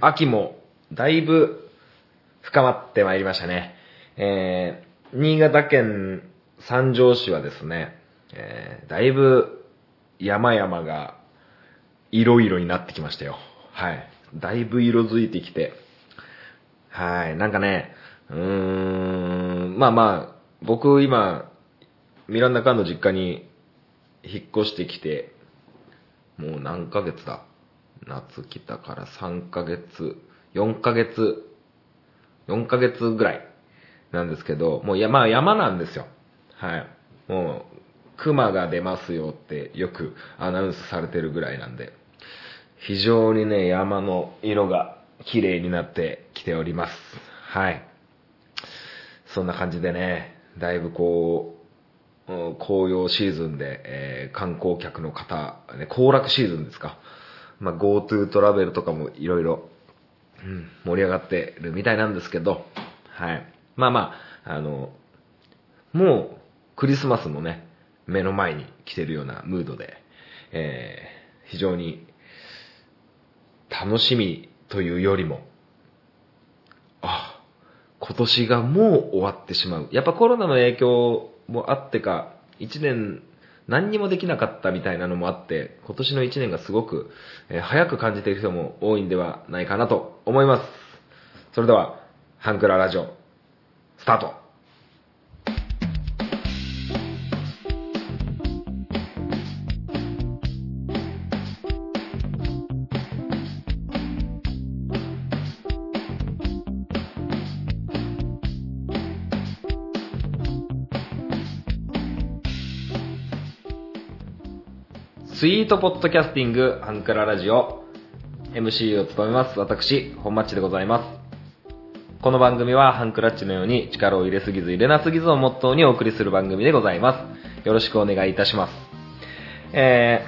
秋もだいぶ深まってまいりましたね。えー、新潟県三条市はですね、えー、だいぶ山々が色々になってきましたよ。はい。だいぶ色づいてきて、はい。なんかね、うーん、まあまあ、僕今、ミランダカンの実家に引っ越してきて、もう何ヶ月だ夏来たから3ヶ月、4ヶ月、4ヶ月ぐらいなんですけど、もう山、山なんですよ。はい。もう、熊が出ますよってよくアナウンスされてるぐらいなんで、非常にね、山の色が綺麗になってきております。はい。そんな感じでね、だいぶこう、紅葉シーズンで、えー、観光客の方、ね、行楽シーズンですか。まあ、GoTo トラベルとかもいろいろ、うん、盛り上がってるみたいなんですけど、はい。まあまあ、あの、もう、クリスマスもね、目の前に来てるようなムードで、えー、非常に楽しみというよりも、あ、今年がもう終わってしまう。やっぱコロナの影響もあってか、一年何にもできなかったみたいなのもあって、今年の一年がすごく、早く感じている人も多いんではないかなと思います。それでは、ハンクララジオ、スタートートポッドキャスティングハンクララジオ MC を務めます私本町でございます。この番組はハンクラッチのように力を入れすぎず入れなすぎずをモットーにお送りする番組でございます。よろしくお願いいたします。え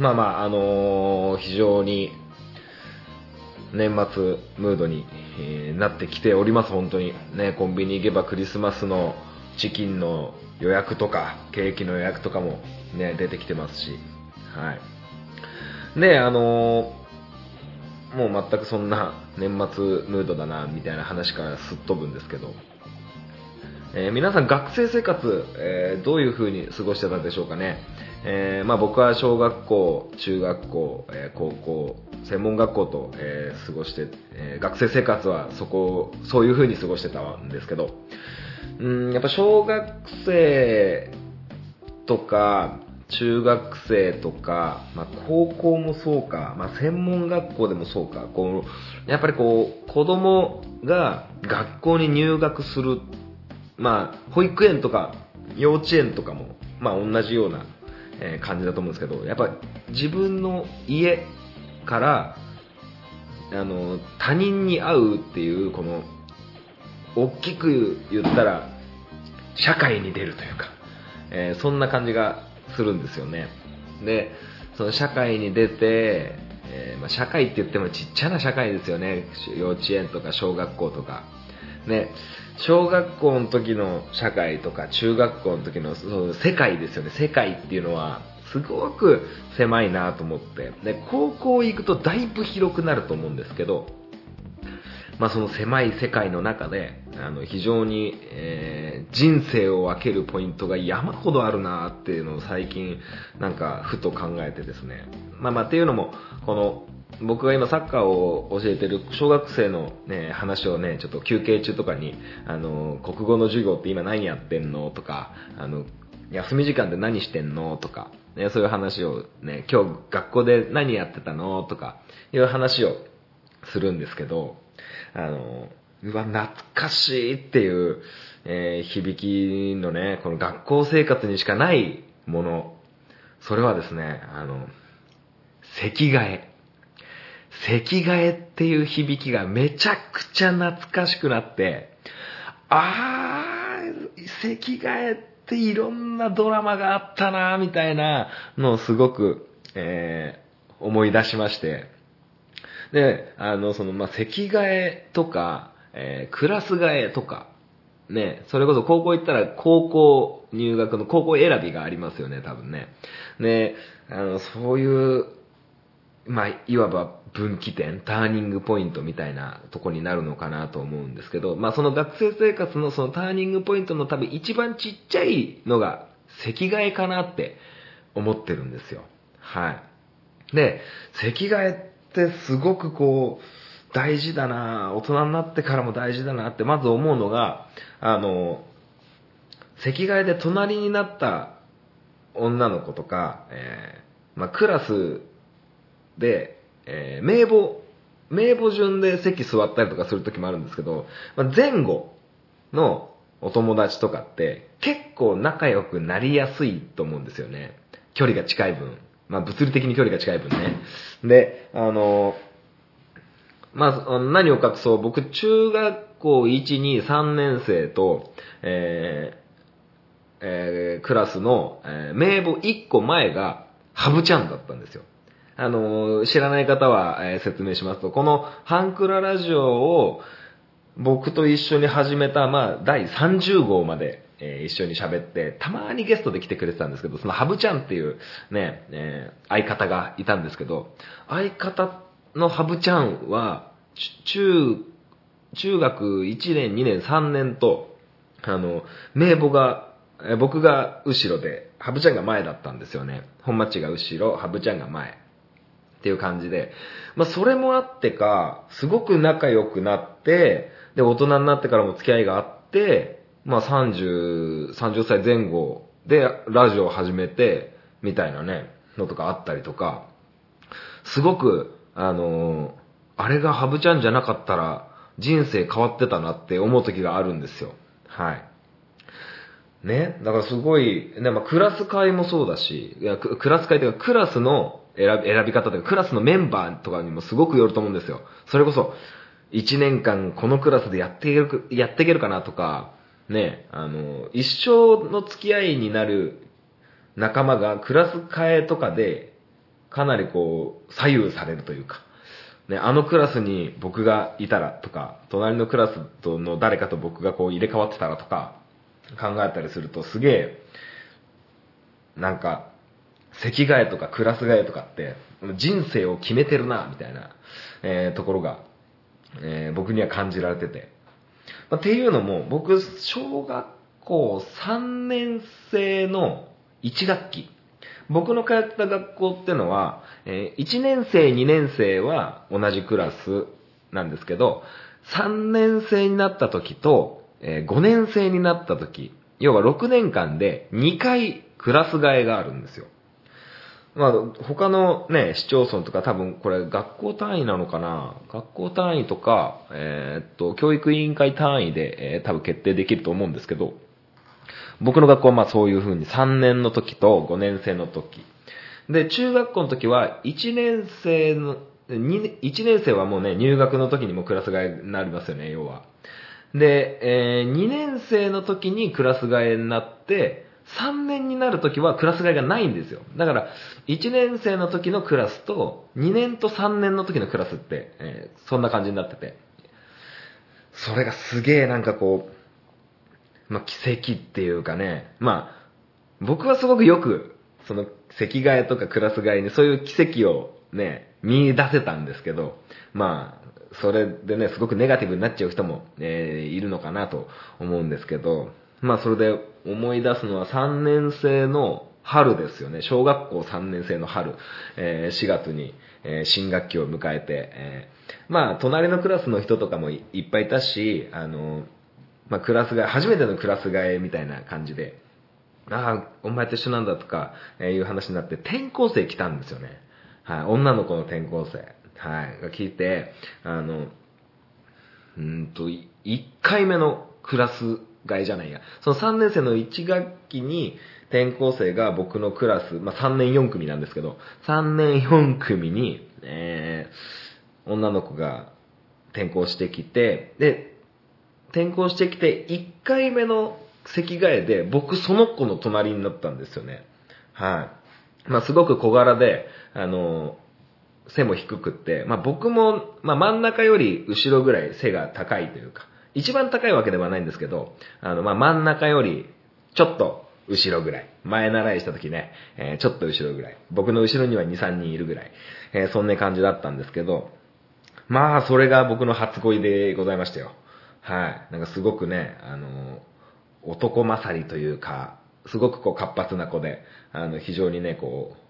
ー、まあまああのー、非常に年末ムードに、えー、なってきております本当に。ねコンビニ行けばクリスマスのチキンの予約とか、ケーキの予約とかもね、出てきてますし、はい。で、あのー、もう全くそんな年末ムードだな、みたいな話からすっ飛ぶんですけど、えー、皆さん学生生活、えー、どういう風に過ごしてたんでしょうかね。え、まあ僕は小学校、中学校、え高校、専門学校と、え過ごして、え学生生活はそこ、そういう風に過ごしてたんですけど、うん、やっぱ小学生とか、中学生とか、まあ、高校もそうか、まあ、専門学校でもそうか、こう、やっぱりこう、子供が学校に入学する、まあ、保育園とか幼稚園とかも、まあ、同じような、感じだと思うんですけど、やっぱ自分の家から、あの、他人に会うっていう、この、大きく言ったら、社会に出るというか、えー、そんな感じがするんですよね。で、その社会に出て、えー、まあ、社会って言ってもちっちゃな社会ですよね。幼稚園とか小学校とか。ね、小学校の時の社会とか中学校の時のその世界ですよね。世界っていうのはすごく狭いなと思って。で、高校行くとだいぶ広くなると思うんですけど、まあ、その狭い世界の中であの非常に、えー、人生を分けるポイントが山ほどあるなっていうのを最近なんかふと考えてですね、まあ、まあっていうのもこの僕が今サッカーを教えてる小学生の、ね、話をねちょっと休憩中とかにあの国語の授業って今何やってんのとかあの休み時間で何してんのとか、ね、そういう話をね今日学校で何やってたのとかいう話をするんですけどあの、うわ、懐かしいっていう、えー、響きのね、この学校生活にしかないもの。それはですね、あの、席替え。席替えっていう響きがめちゃくちゃ懐かしくなって、あー、席替えっていろんなドラマがあったなみたいなのをすごく、えー、思い出しまして、で、あの、その、まあ、席替えとか、えー、クラス替えとか、ね、それこそ高校行ったら高校入学の高校選びがありますよね、多分ね。で、あの、そういうまあ、いわば分岐点、ターニングポイントみたいなとこになるのかなと思うんですけど、まあその学生生活のそのターニングポイントの多分一番ちっちゃいのが席替えかなって思ってるんですよ。はい。で、席替えってすごくこう、大事だな大人になってからも大事だなってまず思うのが、あの、席替えで隣になった女の子とか、えー、まあ、クラスで、えー、名簿、名簿順で席座ったりとかするときもあるんですけど、まあ、前後のお友達とかって結構仲良くなりやすいと思うんですよね。距離が近い分。まあ物理的に距離が近い分ね。で、あの、まあ、何を隠そう、僕中学校1、2、3年生と、えー、えー、クラスの、えー、名簿1個前が、ハブちゃんだったんですよ。あの、知らない方は、えー、説明しますと、このハンクララジオを僕と一緒に始めた、まあ、第30号まで、えー、一緒に喋って、たまにゲストで来てくれてたんですけど、そのハブちゃんっていうね、えー、相方がいたんですけど、相方のハブちゃんは、中、中学1年、2年、3年と、あの、名簿がえ僕が後ろで、ハブちゃんが前だったんですよね。本町が後ろ、ハブちゃんが前。っていう感じで。まあ、それもあってか、すごく仲良くなって、で、大人になってからも付き合いがあって、まあ、30、30歳前後でラジオを始めて、みたいなね、のとかあったりとか、すごく、あのー、あれがハブちゃんじゃなかったら、人生変わってたなって思う時があるんですよ。はい。ね。だからすごい、ね、まあ、クラス会もそうだし、いやクラス会というか、クラスの選び選び方というか、クラスのメンバーとかにもすごくよると思うんですよ。それこそ、1年間このクラスでやっていける、やっていけるかなとか、ね、あの、一生の付き合いになる仲間がクラス替えとかで、かなりこう、左右されるというか、ね、あのクラスに僕がいたらとか、隣のクラスとの誰かと僕がこう入れ替わってたらとか、考えたりするとすげえ、なんか、席替えとかクラス替えとかって、人生を決めてるな、みたいな、えー、ところが、えー、僕には感じられてて。まあ、っていうのも、僕、小学校3年生の1学期、僕の通った学校ってのは、えー、1年生、2年生は同じクラスなんですけど、3年生になった時と、えー、5年生になった時、要は6年間で2回クラス替えがあるんですよ。まあ、他のね、市町村とか多分これ学校単位なのかな？学校単位とか、えー、っと、教育委員会単位で、えー、多分決定できると思うんですけど、僕の学校はまあそういう風に3年の時と5年生の時。で、中学校の時は1年生の、1年生はもうね、入学の時にもクラス替えになりますよね、要は。で、えー、2年生の時にクラス替えになって、3年になる時はクラス替えがないんですよ。だから、1年生の時のクラスと、2年と3年の時のクラスって、えー、そんな感じになってて。それがすげえなんかこう、まあ、奇跡っていうかね、まあ、僕はすごくよく、その、席替えとかクラス替えにそういう奇跡をね、見出せたんですけど、まあ、それでね、すごくネガティブになっちゃう人も、えー、いるのかなと思うんですけど、まあそれで思い出すのは3年生の春ですよね。小学校3年生の春、えー、4月に、えー、新学期を迎えて、えー、まあ隣のクラスの人とかもいっぱいいたし、あの、まあクラス替え、初めてのクラス替えみたいな感じで、ああ、お前と一緒なんだとか、えいう話になって、転校生来たんですよね。はい、女の子の転校生。はい、が聞いて、あの、うんと、1回目のクラス替えじゃないや。その3年生の1学期に転校生が僕のクラス、まあ、3年4組なんですけど、3年4組に、えー、女の子が転校してきて、で、転校してきて1回目の席替えで僕その子の隣になったんですよね。はい。まあ、すごく小柄で、あの、背も低くって、まあ僕も、まあ真ん中より後ろぐらい背が高いというか、一番高いわけではないんですけど、あの、まあ真ん中よりちょっと後ろぐらい。前習いした時ね、えー、ちょっと後ろぐらい。僕の後ろには2、3人いるぐらい。えー、そんな感じだったんですけど、まあ、それが僕の初恋でございましたよ。はい。なんかすごくね、あの、男勝りというか、すごくこう活発な子で、あの、非常にね、こう、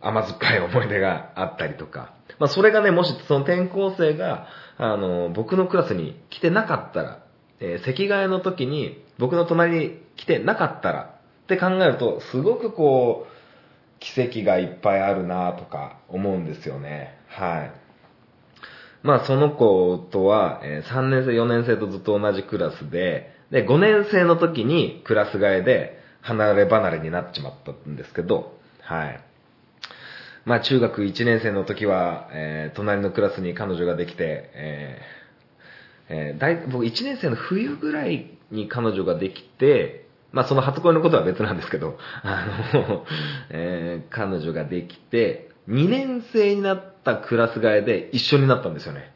甘酸っぱい思い出があったりとか。まあ、それがね、もしその転校生が、あの、僕のクラスに来てなかったら、えー、席替えの時に僕の隣に来てなかったらって考えると、すごくこう、奇跡がいっぱいあるなとか思うんですよね。はい。まあその子とは、え3年生、4年生とずっと同じクラスで、で、5年生の時にクラス替えで離れ離れになっちまったんですけど、はい。まあ中学1年生の時は、えー、隣のクラスに彼女ができて、えーえー、だい僕1年生の冬ぐらいに彼女ができて、まあその初恋のことは別なんですけど、あの、えー、彼女ができて、2年生になったクラス替えで一緒になったんですよね。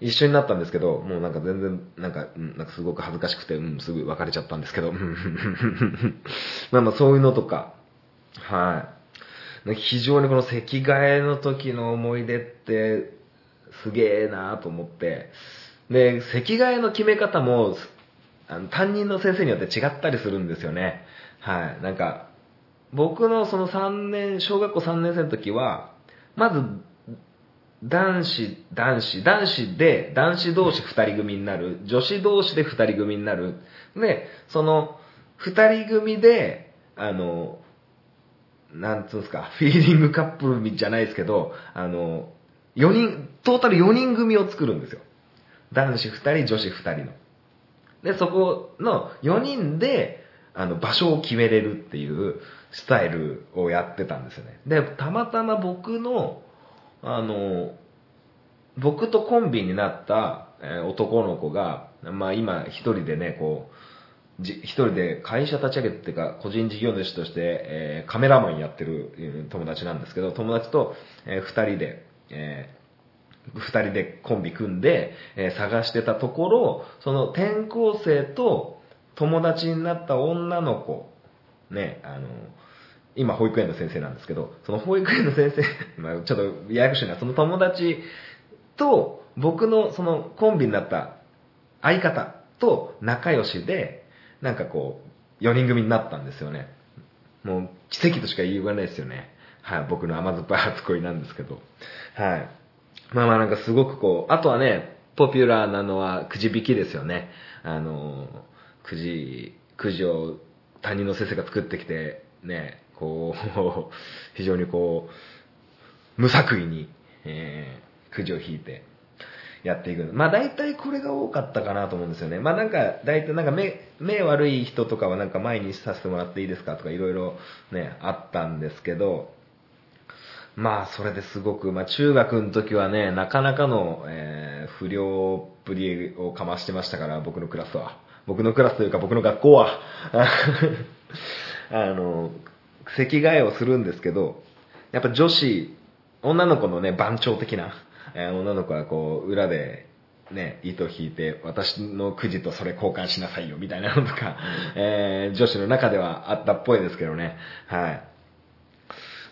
一緒になったんですけど、もうなんか全然、なんか、なんかすごく恥ずかしくて、うん、すぐ別れちゃったんですけど、まあまあそういうのとか、はい。非常にこの席替えの時の思い出って、すげえなと思って、で、席替えの決め方も、あの担任の先生によって違ったりするんですよね。はい。なんか、僕のその3年、小学校3年生の時は、まず、男子、男子、男子で、男子同士2人組になる、女子同士で2人組になる。で、その、2人組で、あの、なんつうんですか、フィーリングカップルじゃないですけど、あの、4人、トータル4人組を作るんですよ。男子2人、女子2人の。で、そこの4人で、あの、場所を決めれるっていうスタイルをやってたんですよね。で、たまたま僕の、あの、僕とコンビになった、男の子が、まあ今一人でね、こう、一人で会社立ち上げててか、個人事業主として、えー、カメラマンやってる友達なんですけど、友達と、えー、二人で、えー、二人でコンビ組んで、えー、探してたところ、その転校生と友達になった女の子、ね、あの、今保育園の先生なんですけど、その保育園の先生、まあちょっとややこしいな、その友達と僕のそのコンビになった相方と仲良しで、なんかこう、4人組になったんですよね。もう奇跡としか言いようがないですよね。はい、僕の甘酸っぱい初恋なんですけど。はい。まあまあなんかすごくこう、あとはね、ポピュラーなのはくじ引きですよね。あの、くじ、くじを他人の先生が作ってきて、ね、こう、非常にこう、無作為に、えー、くじを引いて、やっていく。まあ大体これが多かったかなと思うんですよね。まあなんか、大体なんか目、目悪い人とかはなんか前にさせてもらっていいですか？とかいろいろね、あったんですけど、まあそれですごく、まあ中学の時はね、なかなかの、えー、不良っぷりをかましてましたから、僕のクラスは。僕のクラスというか僕の学校は。あの、席替えをするんですけど、やっぱ女子、女の子のね、番長的な、えー、女の子はこう、裏で、ね、糸引いて、私のくじとそれ交換しなさいよ、みたいなのとか、えー、女子の中ではあったっぽいですけどね。はい。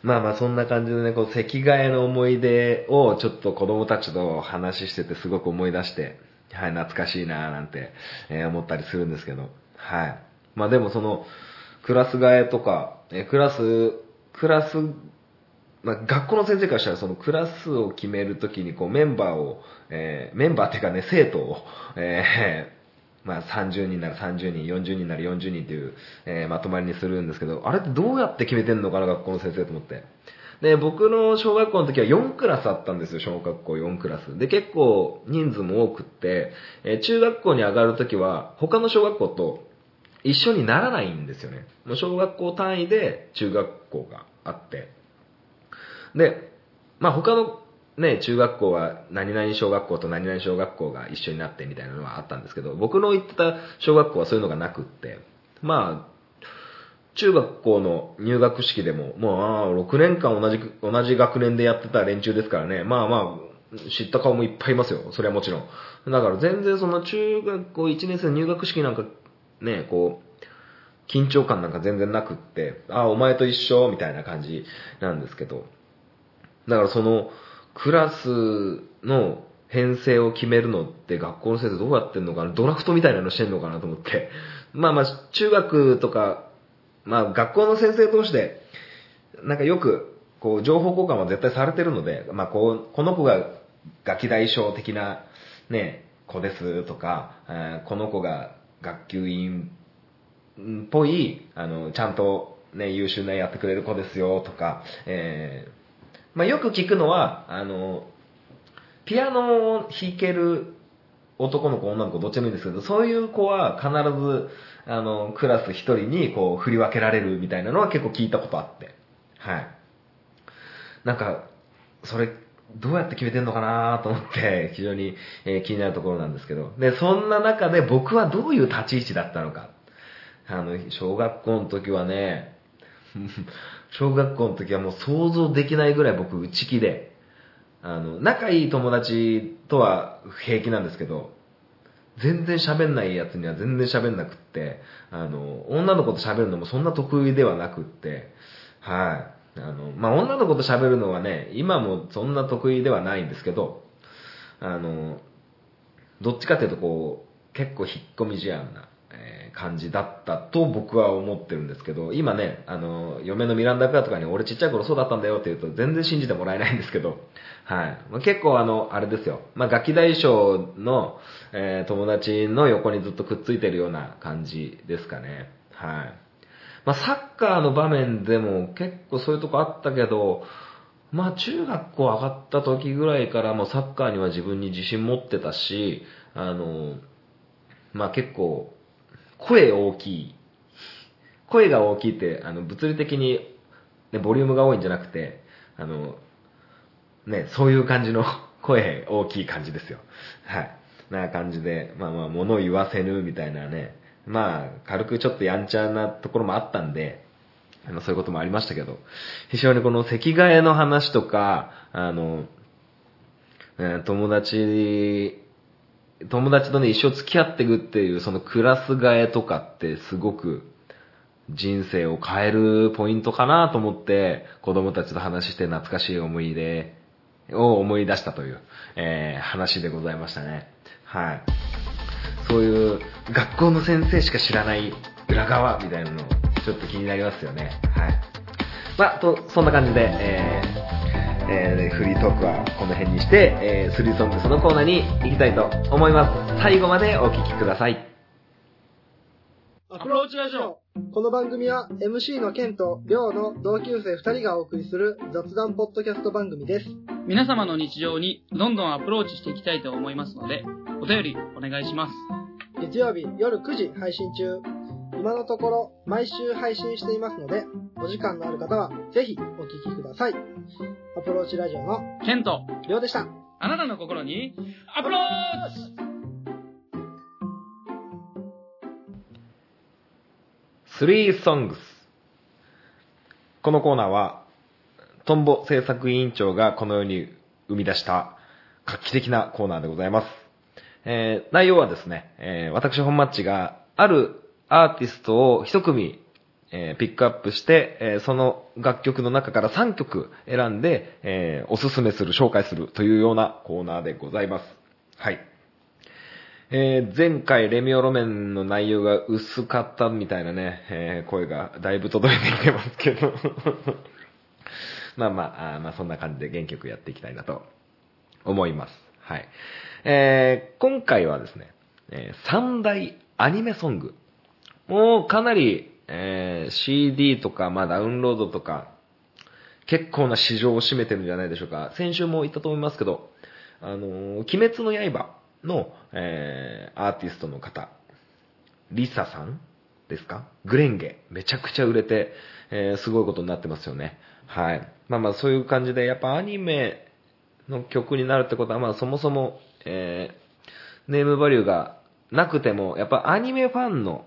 まあまあそんな感じでね、こう、席替えの思い出をちょっと子供たちと話しててすごく思い出して、はい、懐かしいなーなんて、えー、思ったりするんですけど、はい。まあでもその、クラス替えとか、えクラス、クラス、まあ、学校の先生からしたらそのクラスを決めるときにこうメンバーを、えー、メンバーっていうかね、生徒を、えー、まあ30人なら30人、40人なら40人っていう、えー、まとまりにするんですけど、あれってどうやって決めてんのかな、学校の先生と思って。で、僕の小学校の時は4クラスあったんですよ、小学校4クラス。で、結構人数も多くって、え、中学校に上がる時は、他の小学校と一緒にならないんですよね。もう小学校単位で中学校があって。で、まあ他のね、中学校は何々小学校と何々小学校が一緒になってみたいなのはあったんですけど、僕の行ってた小学校はそういうのがなくって、まあ、中学校の入学式でも、もう、6年間同じ、同じ学年でやってた連中ですからね、まあまあ、知った顔もいっぱいいますよ。それはもちろん。だから全然その中学校1年生の入学式なんかね、こう、緊張感なんか全然なくって、あ、お前と一緒みたいな感じなんですけど、だからその、クラスの編成を決めるのって学校の先生どうやってんのかなドラフトみたいなのしてんのかなと思って。まあまあ、中学とか、まあ学校の先生同士で、なんかよく、こう、情報交換は絶対されてるので、まあこう、この子がガキ大将的な、ね、子ですとか、えこの子が学級委員っぽい、あの、ちゃんとね、優秀なやってくれる子ですよとか、えーまあよく聞くのは、あの、ピアノを弾ける男の子、女の子、どっちでもいいんですけど、そういう子は必ず、あの、クラス一人にこう振り分けられるみたいなのは結構聞いたことあって。はい。なんか、それ、どうやって決めてんのかなと思って、非常に、え気になるところなんですけど。で、そんな中で僕はどういう立ち位置だったのか。あの、小学校の時はね、小学校の時はもう想像できないぐらい僕内気で、あの、仲いい友達とは平気なんですけど、全然喋んないやつには全然喋んなくって、あの、女の子と喋るのもそんな得意ではなくって、はい。あの、まあ、女の子と喋るのはね、今もそんな得意ではないんですけど、あの、どっちかっていうとこう、結構引っ込み思案な、感じだったと僕は思ってるんですけど、今ね、あの、嫁のミランダカーとかに俺ちっちゃい頃そうだったんだよって言うと全然信じてもらえないんですけど、はい。まあ、結構あの、あれですよ。まあ、ガキ大将の、えー友達の横にずっとくっついてるような感じですかね。はい。まあ、サッカーの場面でも結構そういうとこあったけど、まあ中学校上がった時ぐらいからもうサッカーには自分に自信持ってたし、あの、まあ結構、声大きい。声が大きいって、あの、物理的に、ね、ボリュームが多いんじゃなくて、あの、ね、そういう感じの 声大きい感じですよ。はい。な感じで、まあまあ物言わせぬみたいなね、まあ軽くちょっとやんちゃなところもあったんで、あの、そういうこともありましたけど、非常にこの席替えの話とか、あの、友達、友達とね、一生付き合っていくっていう、そのクラス替えとかってすごく人生を変えるポイントかなと思って、子供たちと話して懐かしい思い出を思い出したという、えー話でございましたね。はい。そういう学校の先生しか知らない裏側みたいなのちょっと気になりますよね。はい。まあ、と、そんな感じで、えーえーフリートークはこの辺にして、えー、スリーソングスのコーナーに行きたいと思います。最後までお聞きください。アプローチラジオこの番組は MC のケンとリョウの同級生2人がお送りする雑談ポッドキャスト番組です。皆様の日常にどんどんアプローチしていきたいと思いますので、お便りお願いします。月曜日夜9時配信中。今のところ毎週配信していますので、お時間のある方はぜひお聞きください。アプローチラジオのケント、リョウでした。あなたの心にアプローチスリーソングス。このコーナーは、トンボ制作委員長がこのように生み出した画期的なコーナーでございます。えー内容はですね、えー私本マッチがあるアーティストを一組、えーピックアップして、えーその楽曲の中から3曲選んで、えーおすすめする、紹介するというようなコーナーでございます。はい。えー前回レミオロメンの内容が薄かったみたいなね、えー声がだいぶ届いてきてますけど。まあまああ、まあそんな感じで原曲やっていきたいなと思います。はい。えー今回はですね、えー三大アニメソング。もうかなり、えー CD とか、まあダウンロードとか、結構な市場を占めてるんじゃないでしょうか。先週も言ったと思いますけど、あの鬼滅の刃の、えーアーティストの方、リサさんですか？グレンゲ。めちゃくちゃ売れて、えーすごいことになってますよね。はい。まあまあそういう感じで、やっぱアニメの曲になるってことは、まあそもそも、えーネームバリューがなくても、やっぱアニメファンの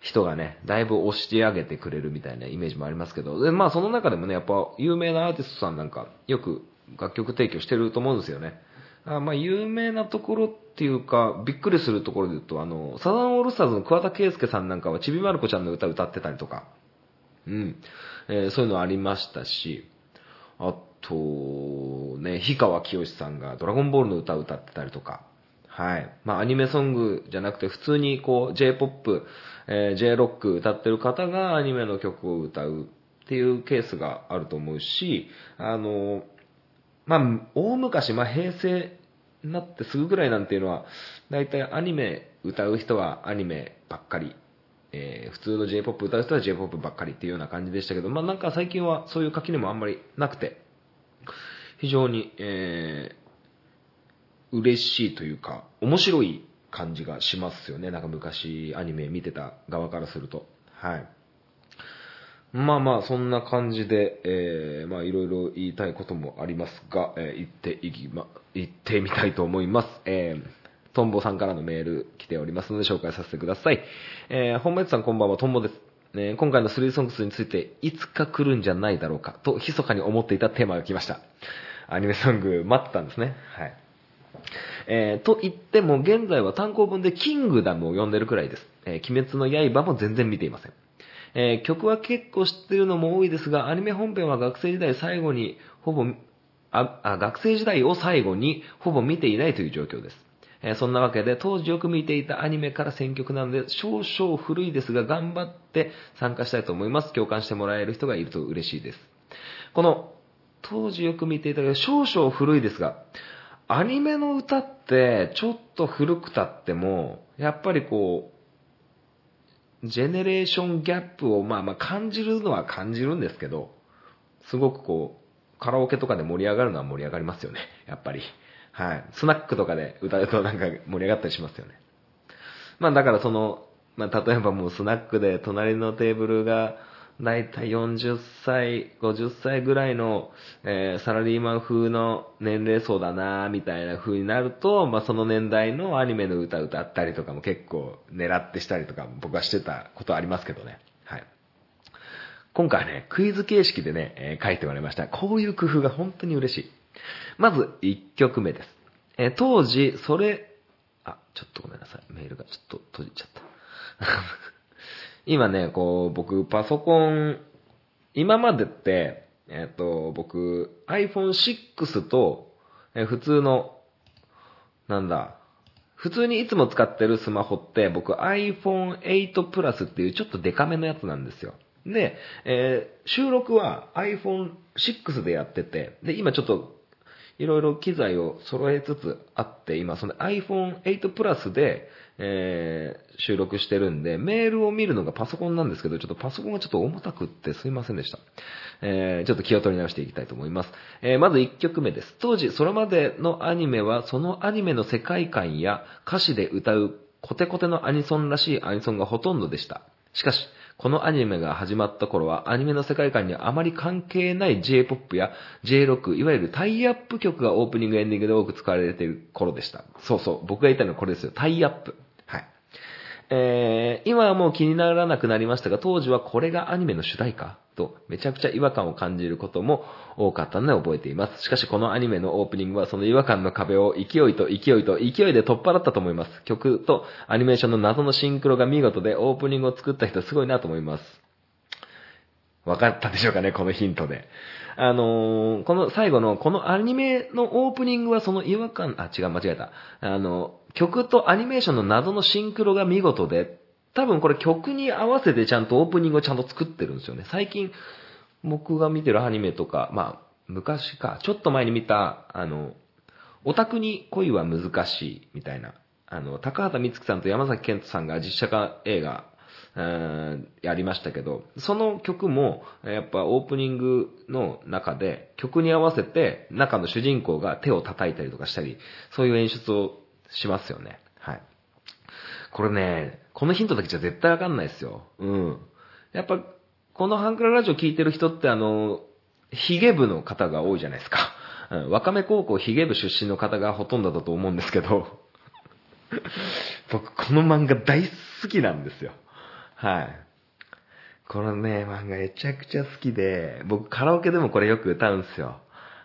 人がね、だいぶ押してあげてくれるみたいなイメージもありますけど、で、まあその中でもね、やっぱ有名なアーティストさんなんか、よく楽曲提供してると思うんですよね。あまあ、有名なところっていうか、びっくりするところで言うと、あの、サザンオールスターズの桑田佳祐さんなんかはちびまる子ちゃんの歌歌ってたりとか、うん、えーそういうのありましたし、あと、ね、氷川きよしさんがドラゴンボールの歌歌ってたりとか、はい。まあ、アニメソングじゃなくて、普通にこう、J-POP、えー J-ROCK 歌ってる方がアニメの曲を歌うっていうケースがあると思うし、あの、まあ、大昔、まあ、平成になってすぐぐらいなんていうのは、だいたいアニメ歌う人はアニメばっかり、えー普通の J-POP 歌う人は J-POP ばっかりっていうような感じでしたけど、まあ、なんか最近はそういう垣根もあんまりなくて、非常に、えー嬉しいというか、面白い感じがしますよね。なんか昔アニメ見てた側からすると。はい。まあまあ、そんな感じで、えー、まあいろいろ言いたいこともありますが、えー言っていきま、言ってみたいと思います。えー、トンボさんからのメール来ておりますので紹介させてください。えー、本町さんこんばんは、トンボです。えー今回の3ソングスについて、いつか来るんじゃないだろうか、と密かに思っていたテーマが来ました。アニメソング待ってたんですね。はい。えーと言っても、現在は単行本でキングダムを読んでるくらいです。えー鬼滅の刃も全然見ていません。えー曲は結構知ってるのも多いですが、アニメ本編は学生時代最後に、ほぼ、あ、あ学生時代を最後に、ほぼ見ていないという状況です。えーそんなわけで、当時よく見ていたアニメから選曲なので、少々古いですが、頑張って参加したいと思います。共感してもらえる人がいると嬉しいです。この、当時よく見ていたけど、少々古いですが、アニメの歌って、ちょっと古くたっても、やっぱりこう、ジェネレーションギャップをまあまあ感じるのは感じるんですけど、すごくこう、カラオケとかで盛り上がるのは盛り上がりますよね。やっぱり。はい。スナックとかで歌うとなんか盛り上がったりしますよね。まあだからその、まあ例えばもうスナックで隣のテーブルが、だいたい40歳、50歳ぐらいの、えーサラリーマン風の年齢層だなみたいな風になると、まあその年代のアニメの歌歌ったりとかも結構狙ってしたりとか僕はしてたことありますけどね。はい。今回はね、クイズ形式でね、えー書いてもらいました。こういう工夫が本当に嬉しい。まず、1曲目です。えー当時、それ、あ、ちょっとごめんなさい。メールがちょっと閉じちゃった。今ね、こう、僕、パソコン、今までって、えっ、と、僕、iPhone6 と、え普通の、なんだ、普通にいつも使ってるスマホって、僕 iPhone8 Plus っていうちょっとデカめのやつなんですよ。で、えー収録は iPhone6 でやってて、で、今ちょっと、いろいろ機材を揃えつつあって、今その iPhone8 Plus で、えー収録してるんで、メールを見るのがパソコンなんですけど、ちょっとパソコンがちょっと重たくってすいませんでした。えーちょっと気を取り直していきたいと思います。えーまず1曲目です。当時、それまでのアニメは、そのアニメの世界観や歌詞で歌うコテコテのアニソンらしいアニソンがほとんどでした。しかし、このアニメが始まった頃は、アニメの世界観にあまり関係ない J-POP や J-ROCK、いわゆるタイアップ曲がオープニングエンディングで多く使われている頃でした。そうそう、僕が言いたのはこれですよ。タイアップ。えー、今はもう気にならなくなりましたが、当時はこれがアニメの主題歌と、めちゃくちゃ違和感を感じることも多かったので覚えています。しかしこのアニメのオープニングはその違和感の壁を勢いと勢いと勢いで取っ払ったと思います。曲とアニメーションの謎のシンクロが見事でオープニングを作った人すごいなと思います。わかったでしょうかね、このヒントで。あのーこの最後の、このアニメのオープニングはその違和感、あ、違う、間違えた。あの、曲とアニメーションの謎のシンクロが見事で、多分これ曲に合わせてちゃんとオープニングをちゃんと作ってるんですよね。最近、僕が見てるアニメとか、まあ、昔か、ちょっと前に見た、あの、オタクに恋は難しい、みたいな。あの、高畑充希さんと山崎健人さんが実写化映画、やりましたけど、その曲も、やっぱオープニングの中で、曲に合わせて、中の主人公が手を叩いたりとかしたり、そういう演出をしますよね。はい。これね、このヒントだけじゃ絶対わかんないですよ。うん。やっぱ、このハンクララジオ聞いてる人ってあの、ヒゲ部の方が多いじゃないですか。うん、わかめ高校ヒゲ部出身の方がほとんどだと思うんですけど、僕この漫画大好きなんですよ。はい。このね、漫画めちゃくちゃ好きで、僕カラオケでもこれよく歌うんですよ。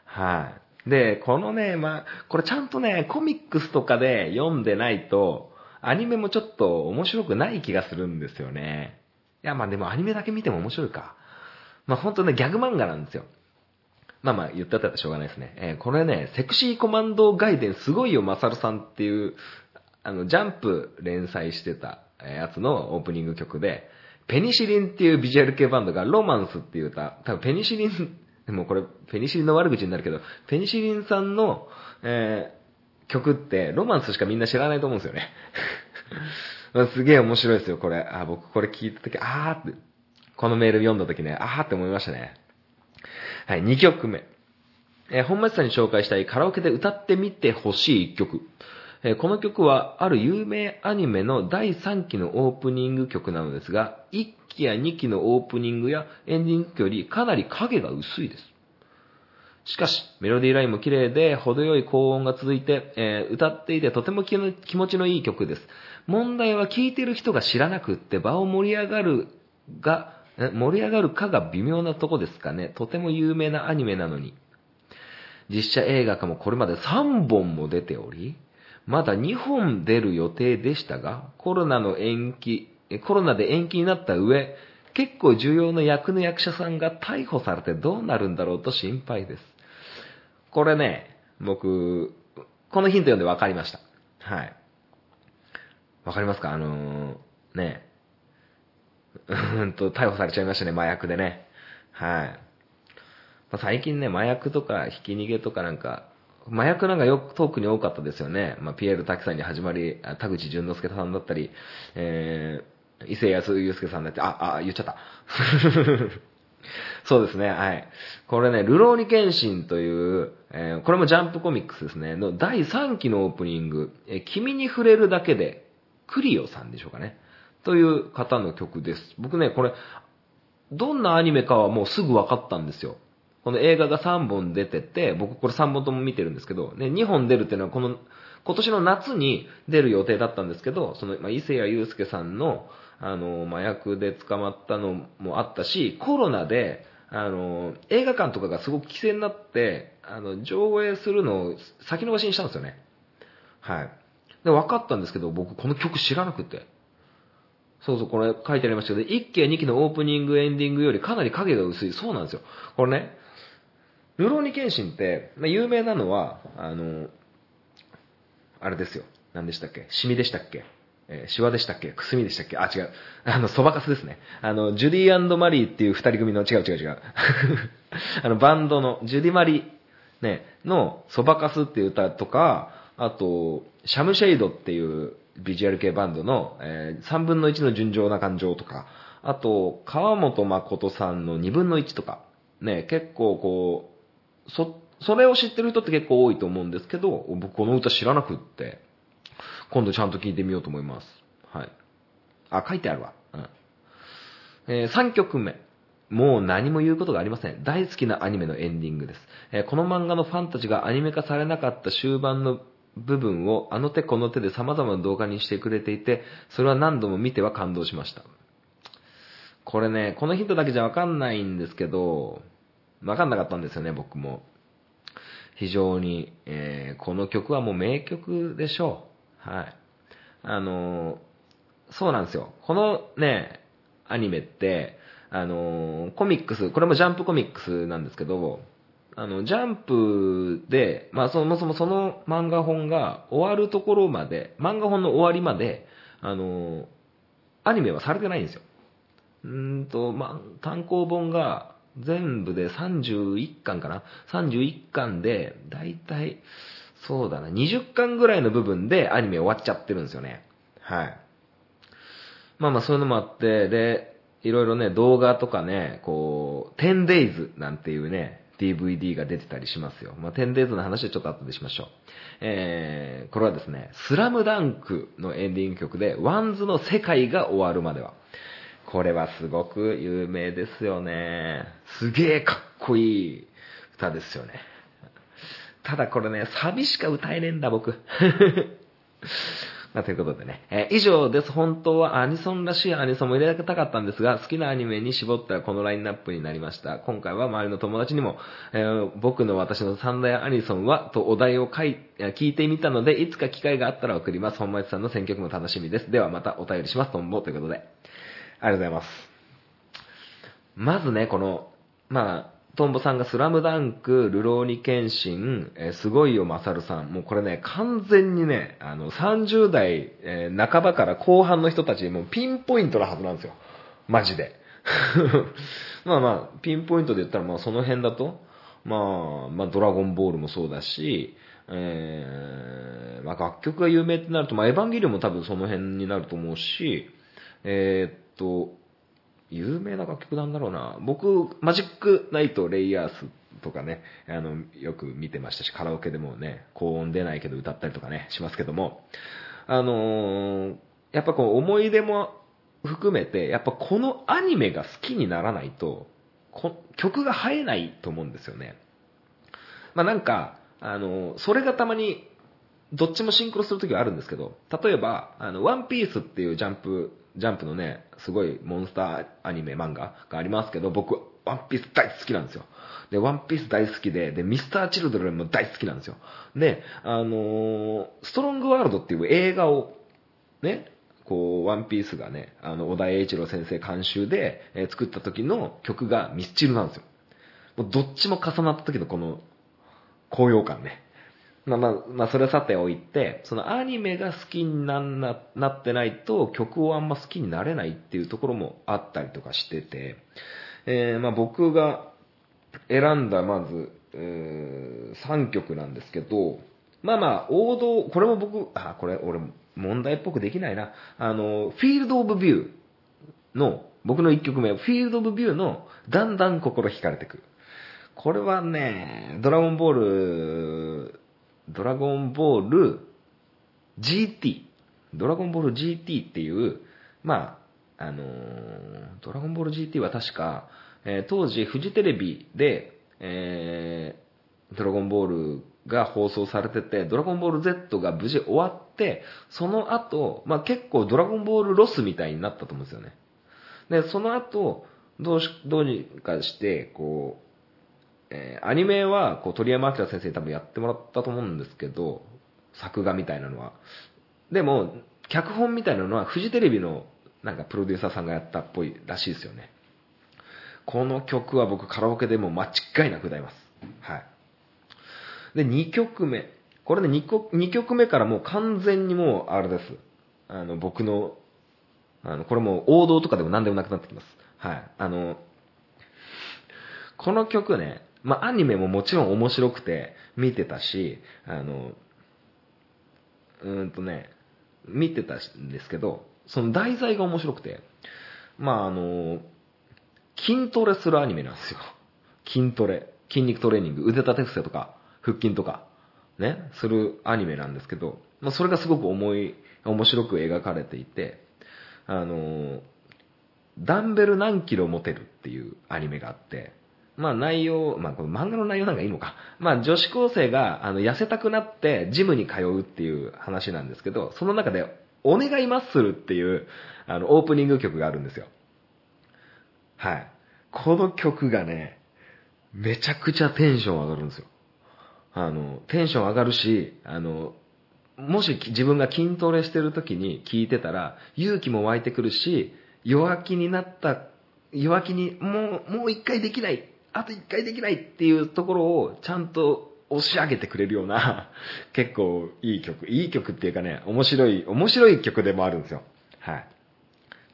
はい。で、このね、まあ、これちゃんとね、コミックスとかで読んでないと、アニメもちょっと面白くない気がするんですよね。いや、まあでもアニメだけ見ても面白いか。まあ本当ね、ギャグ漫画なんですよ。まあまあ言ったったらしょうがないですね。えーこれね、セクシーコマンド外伝すごいよ、マサルさんっていう、あの、ジャンプ連載してたやつのオープニング曲で、ペニシリンっていうビジュアル系バンドがロマンスっていう歌、多分ペニシリン、でもこれペニシリンの悪口になるけど、ペニシリンさんの、えー曲ってロマンスしかみんな知らないと思うんですよね。すげえ面白いですよ、これ。あ、僕これ聞いたとき、あーって、このメール読んだときね、あーって思いましたね。はい、2曲目。えー本町さんに紹介したいカラオケで歌ってみてほしい1曲。えこの曲はある有名アニメの第3期のオープニング曲なのですが、1期や2期のオープニングやエンディング曲よりかなり影が薄いです。しかし、メロディーラインも綺麗で、程よい高音が続いて、えー歌っていてとても気持ちのいい曲です。問題は聴いてる人が知らなくって場を盛り上がるが、盛り上がるかが微妙なとこですかね。とても有名なアニメなのに。実写映画化もこれまで3本も出ており、まだ2本出る予定でしたが、コロナの延期、コロナで延期になった上、結構重要な役の役者さんが逮捕されてどうなるんだろうと心配です。これね、僕、このヒント読んで分かりました。はい。わかりますか？あのー、ね、うんと、逮捕されちゃいましたね、麻薬でね。はい。最近ね、麻薬とかひき逃げとかなんか、麻薬なんかよくトークに多かったですよね。まあ、ピエール滝さんに始まり、あ田口淳之介さんだったり、えー、伊勢安祐介さんだって、あ、あ、言っちゃった。そうですね、はい。これね、ルローニケンシンという、えーこれもジャンプコミックスですね、の第3期のオープニング、えー君に触れるだけで、クリオさんでしょうかね。という方の曲です。僕ね、これ、どんなアニメかはもうすぐ分かったんですよ。この映画が3本出てて、僕これ3本とも見てるんですけど、ね、2本出るっていうのはこの、今年の夏に出る予定だったんですけど、その、まあ、伊勢谷友介さんの、あの、麻薬で捕まったのもあったし、コロナで、あの、映画館とかがすごく規制になって、あの、上映するのを先延ばしにしたんですよね。はい。で、分かったんですけど、僕この曲知らなくて。そうそう、これ書いてありましたけど、1期や2期のオープニング、エンディングよりかなり影が薄い。そうなんですよ。これね、ルローニケンシンって、まあ、有名なのは、あの、あれですよ。何でしたっけ？シミでしたっけ？えーシワでしたっけ？くすみでしたっけ？あ、違う。あの、そばかすですね。あの、ジュディマリーっていう二人組の、違う違う違う。あの、バンドの、ジュディマリー、ね、の、そばかすっていう歌とか、あと、シャムシェイドっていうビジュアル系バンドの、えー、3分の1の純情な感情とか、あと、川本誠さんの2分の1とか、ね、結構こう、そ、それを知ってる人って結構多いと思うんですけど、僕この歌知らなくって、今度ちゃんと聞いてみようと思います。はい。あ、書いてあるわ。うん。えー3曲目。もう何も言うことがありません。大好きなアニメのエンディングです。えーこの漫画のファンたちがアニメ化されなかった終盤の部分をあの手この手で様々な動画にしてくれていて、それは何度も見ては感動しました。これね、このヒントだけじゃわかんないんですけど、わかんなかったんですよね、僕も。非常に、えーこの曲はもう名曲でしょう。はい。あのーそうなんですよ。このね、アニメって、あのーコミックス、これもジャンプコミックスなんですけど、あの、ジャンプで、まあそもそもその漫画本が終わるところまで、漫画本の終わりまで、あのーアニメはされてないんですよ。うーんと、まあ、単行本が全部で31巻かな ?31 巻で、だいたい、そうだな、20巻ぐらいの部分でアニメ終わっちゃってるんですよね。はい。まあまあそういうのもあって、で、いろいろね、動画とかね、こう、10days なんていうね、DVD が出てたりしますよ。まあ、10days の話はちょっと後でしましょう。えー、これはですね、スラムダンクのエンディング曲で、 WANDS の世界が終わるまでは。これはすごく有名ですよね。すげえかっこいい歌ですよね。ただこれね、サビしか歌えねえんだ僕。まあ、ということでね、えー以上です。本当はアニソンらしいアニソンも入れたかったんですが、好きなアニメに絞ったらこのラインナップになりました。今回は周りの友達にも、えー僕の私の三大アニソンは、とお題を書い聞いてみたので、いつか機会があったら送ります。本町さんの選曲も楽しみです。ではまたお便りします。とんぼということで。ありがとうございます。まずね、この、まあ、トンボさんがスラムダンク、ルローニケンシン、えーすごいよ、マサルさん。もうこれね、完全にね、あの、30代、えー半ばから後半の人たちにもうピンポイントなはずなんですよ。マジで。まあまあ、ピンポイントで言ったら、まあその辺だと、まあ、まあドラゴンボールもそうだし、えーまあ楽曲が有名ってなると、まあエヴァンゲリオンも多分その辺になると思うし、えーと、有名な楽曲なんだろうな。僕、マジックナイト、レイヤースとかね、あの、よく見てましたし、カラオケでもね、高音出ないけど歌ったりとかね、しますけども、あのーやっぱこう思い出も含めて、やっぱこのアニメが好きにならないと、こ曲が映えないと思うんですよね。まあなんか、あのーそれがたまにどっちもシンクロするときはあるんですけど、例えば、あの、ワンピースっていうジャンプ、ジャンプのね、すごいモンスターアニメ漫画がありますけど、僕、ワンピース大好きなんですよ。で、ワンピース大好きで、で、ミスターチルドレンも大好きなんですよ。で、あのーストロングワールドっていう映画を、ね、こう、ワンピースがね、あの、小田栄一郎先生監修で、えー作った時の曲がミスチルなんですよ。もうどっちも重なった時のこの、高揚感ね。まあまあ、まあ、それはさておいて、そのアニメが好きになんななってないと曲をあんま好きになれないっていうところもあったりとかしてて、えーまあ僕が選んだまず、え3曲なんですけど、まあまあ、王道、これも僕、あ、これ俺問題っぽくできないな。あの、フィールド・オブ・ビューの、僕の1曲目、フィールド・オブ・ビューの、だんだん心惹かれてくる。これはね、ドラゴンボール、ドラゴンボール GT、ドラゴンボール GT っていう、まあ、あのドラゴンボール GT は確か、えー当時フジテレビで、えードラゴンボールが放送されてて、ドラゴンボール Z が無事終わって、その後、まあ結構ドラゴンボールロスみたいになったと思うんですよね。で、その後、どうし、どうにかして、こう、えーアニメは、こう、鳥山明先生に多分やってもらったと思うんですけど、作画みたいなのは。でも、脚本みたいなのは、フジテレビの、なんか、プロデューサーさんがやったっぽいらしいですよね。この曲は僕、カラオケでも間違いなく歌います。はい。で、2曲目。これね、2, 個2曲目からもう完全にもう、あれです。あの、僕の、あの、これも王道とかでも何でもなくなってきます。はい。あの、この曲ね、まあ、アニメももちろん面白くて見てたし、あの、うーんとね、見てたんですけど、その題材が面白くて、まあ、あの、筋トレするアニメなんですよ。筋トレ。筋肉トレーニング。腕立て伏せとか、腹筋とか、ね、するアニメなんですけど、まあ、それがすごく重い、面白く描かれていて、あの、ダンベル何キロ持てるっていうアニメがあって、まあ内容、まあこの漫画の内容なんかいいのか。まあ女子高生があの痩せたくなってジムに通うっていう話なんですけど、その中でお願いマッスルっていうあのオープニング曲があるんですよ。はい。この曲がね、めちゃくちゃテンション上がるんですよ。あの、テンション上がるし、あの、もし自分が筋トレしてる時に聞いてたら、勇気も湧いてくるし、弱気になった、弱気に、もう、もう一回できない、あと一回できないっていうところをちゃんと押し上げてくれるような、結構いい曲、いい曲っていうかね、面白い、面白い曲でもあるんですよ。はい。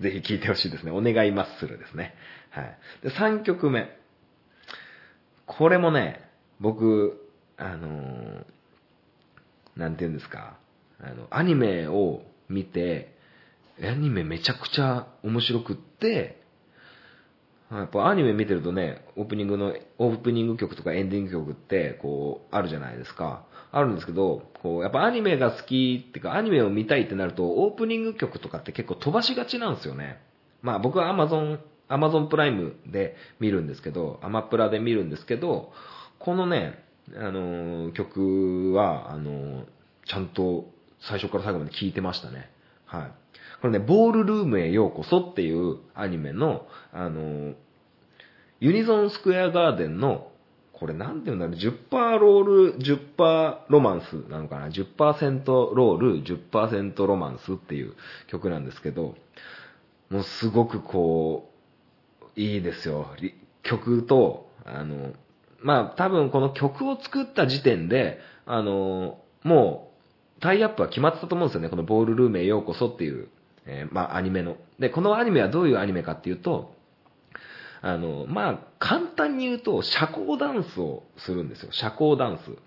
ぜひ聴いてほしいですね。お願いマッスルですね。はい。で、3曲目。これもね、僕、あのーなんて言うんですか、あの、アニメを見て、アニメめちゃくちゃ面白くって、やっぱアニメ見てるとね、オープニングの、オープニング曲とかエンディング曲って、こう、あるじゃないですか。あるんですけど、こう、やっぱアニメが好きっていうか、アニメを見たいってなると、オープニング曲とかって結構飛ばしがちなんですよね。まあ僕は Amazon、Amazon プライムで見るんですけど、アマプラで見るんですけど、このね、あのー曲は、あのーちゃんと最初から最後まで聞いてましたね。はい。これね、ボールルームへようこそっていうアニメの、あの、ユニゾンスクエアガーデンの、これなんて言うんだろう、10%ロール、10%ロマンスなのかな ?10% ロール、10%ロマンスっていう曲なんですけど、もうすごくこう、いいですよ。曲と、あの、まあ多分この曲を作った時点で、あの、もうタイアップは決まってたと思うんですよね。このボールルームへようこそっていう、えーまあアニメの。で、このアニメはどういうアニメかっていうと、あの、まあ簡単に言うと社交ダンスをするんですよ。社交ダンス。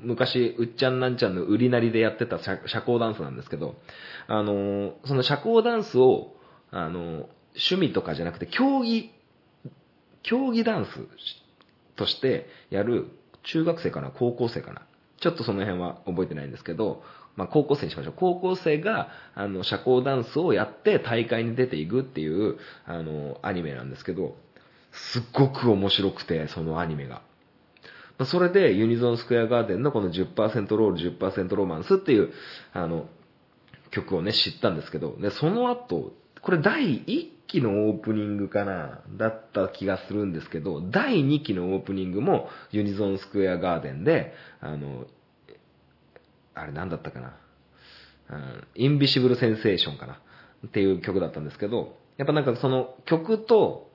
昔、うっちゃんなんちゃんの売りなりでやってた社交ダンスなんですけど、あの、その社交ダンスを、あの、趣味とかじゃなくて競技、競技ダンスとしてやる中学生かな高校生かなちょっとその辺は覚えてないんですけど、まあ高校生にしましょう。高校生が、あの、社交ダンスをやって大会に出ていくっていう、あの、アニメなんですけど、すっごく面白くて、そのアニメが。まあそれでユニゾンスクエアガーデンのこの10%ロール、10%ロマンスっていう、あの、曲をね、知ったんですけど、で、その後、これ第1期のオープニングかなだった気がするんですけど、第2期のオープニングもユニゾンスクエアガーデンで、あの、あれなんだったかなインビシブルセンセーションかなっていう曲だったんですけど、やっぱなんかその曲と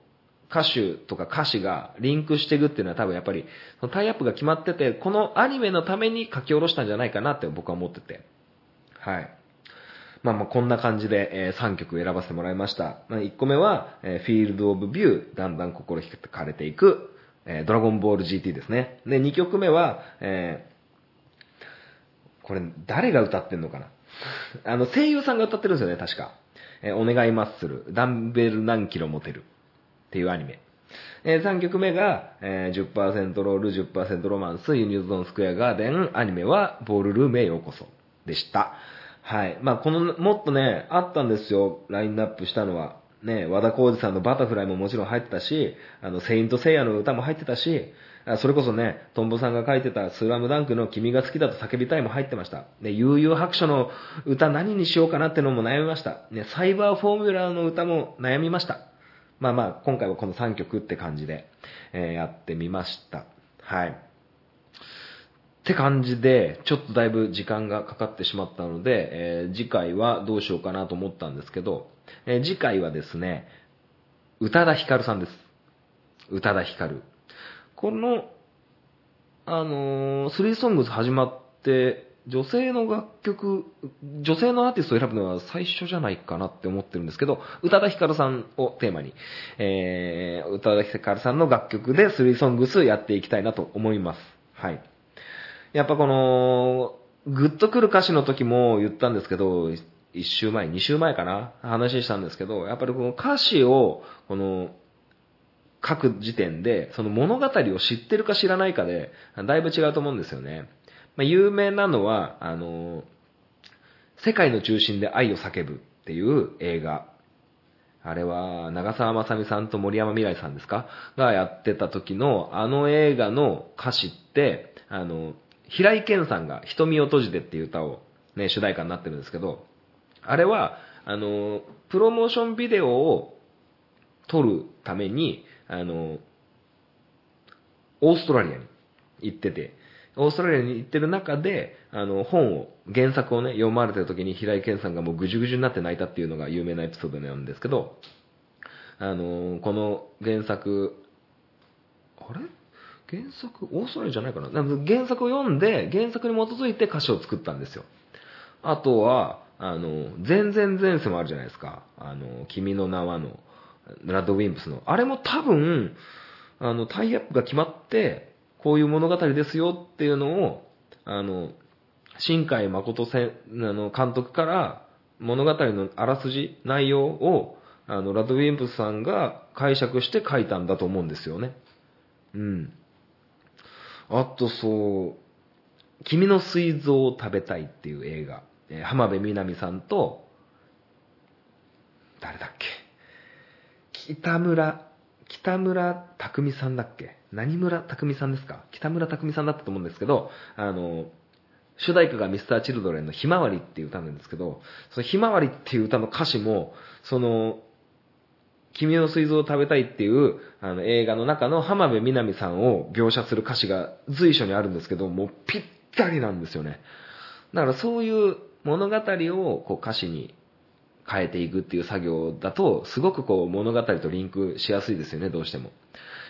歌手とか歌詞がリンクしていくっていうのは多分やっぱり、そのタイアップが決まってて、このアニメのために書き下ろしたんじゃないかなって僕は思ってて。はい。まあまあこんな感じで、え3曲選ばせてもらいました。まあ1個目は、え、フィールドオブビュー、だんだん心惹かれていく、えドラゴンボール GT ですね。で、2曲目は、えーこれ誰が歌ってんのかな？あの、声優さんが歌ってるんですよね、確か。えーお願いマッスル、ダンベル何キロ持てるっていうアニメ。えー3曲目が、えー10%ロール、10%ロマンス、ユニゾンスクエアガーデン、アニメはボールルームへようこそでした。はい。まあ、この、もっとね、あったんですよ、ラインナップしたのは。ね、和田浩二さんのバタフライももちろん入ってたし、あの、セイントセイヤの歌も入ってたし、それこそね、トンボさんが書いてたスラムダンクの君が好きだと叫びたいも入ってました。で、悠々白書の歌何にしようかなってのも悩みました。ね、サイバーフォーミュラーの歌も悩みました。まあまあ、今回はこの3曲って感じで、えーやってみました。はい。って感じで、ちょっとだいぶ時間がかかってしまったので、えー次回はどうしようかなと思ったんですけど、えー次回はですね、宇多田ヒカルさんです。宇多田ヒカル。この、あのー、スリーソングス始まって、女性の楽曲、女性のアーティストを選ぶのは最初じゃないかなって思ってるんですけど、宇多田ヒカルさんをテーマに、えー、宇多田ヒカルさんの楽曲でスリーソングスやっていきたいなと思います。はい。やっぱこの、グッとくる歌詞の時も言ったんですけど、一週前、二週前かな？話したんですけど、やっぱりこの歌詞を、この、書く時点で、その物語を知ってるか知らないかで、だいぶ違うと思うんですよね。まあ、有名なのは、あの、世界の中心で愛を叫ぶっていう映画。あれは、長澤まさみさんと森山未来さんですか？がやってた時の、あの映画の歌詞って、あの、平井堅さんが瞳を閉じてっていう歌をね、主題歌になってるんですけど、あれは、あの、プロモーションビデオを撮るために、あの、オーストラリアに行ってて、オーストラリアに行ってる中で、あの、本を、原作をね、読まれてる時に平井堅さんがもうぐじゅぐじゅになって泣いたっていうのが有名なエピソードなんですけど、あの、この原作、あれ原作、オーストラリアじゃないかな原作を読んで、原作に基づいて歌詞を作ったんですよ。あとは、あの、全然前世もあるじゃないですか。あの、君の名はの、ラッドウィンプスの。あれも多分、あの、タイアップが決まって、こういう物語ですよっていうのを、あの、新海誠せあの監督から物語のあらすじ、内容を、あの、ラッドウィンプスさんが解釈して書いたんだと思うんですよね。うん。あとそう、君の膵臓を食べたいっていう映画。浜辺美波さんと、誰だっけ？北村、北村匠さんだっけ？何村匠さんですか？北村匠さんだったと思うんですけど、あの、主題歌が Mr.Children のひまわりっていう歌なんですけど、そのひまわりっていう歌の歌詞も、その、君の水蔵を食べたいっていうあの映画の中の浜辺美波さんを描写する歌詞が随所にあるんですけど、もうぴったりなんですよね。だからそういう物語をこう歌詞に変えていくっていう作業だと、すごくこう物語とリンクしやすいですよね、どうしても。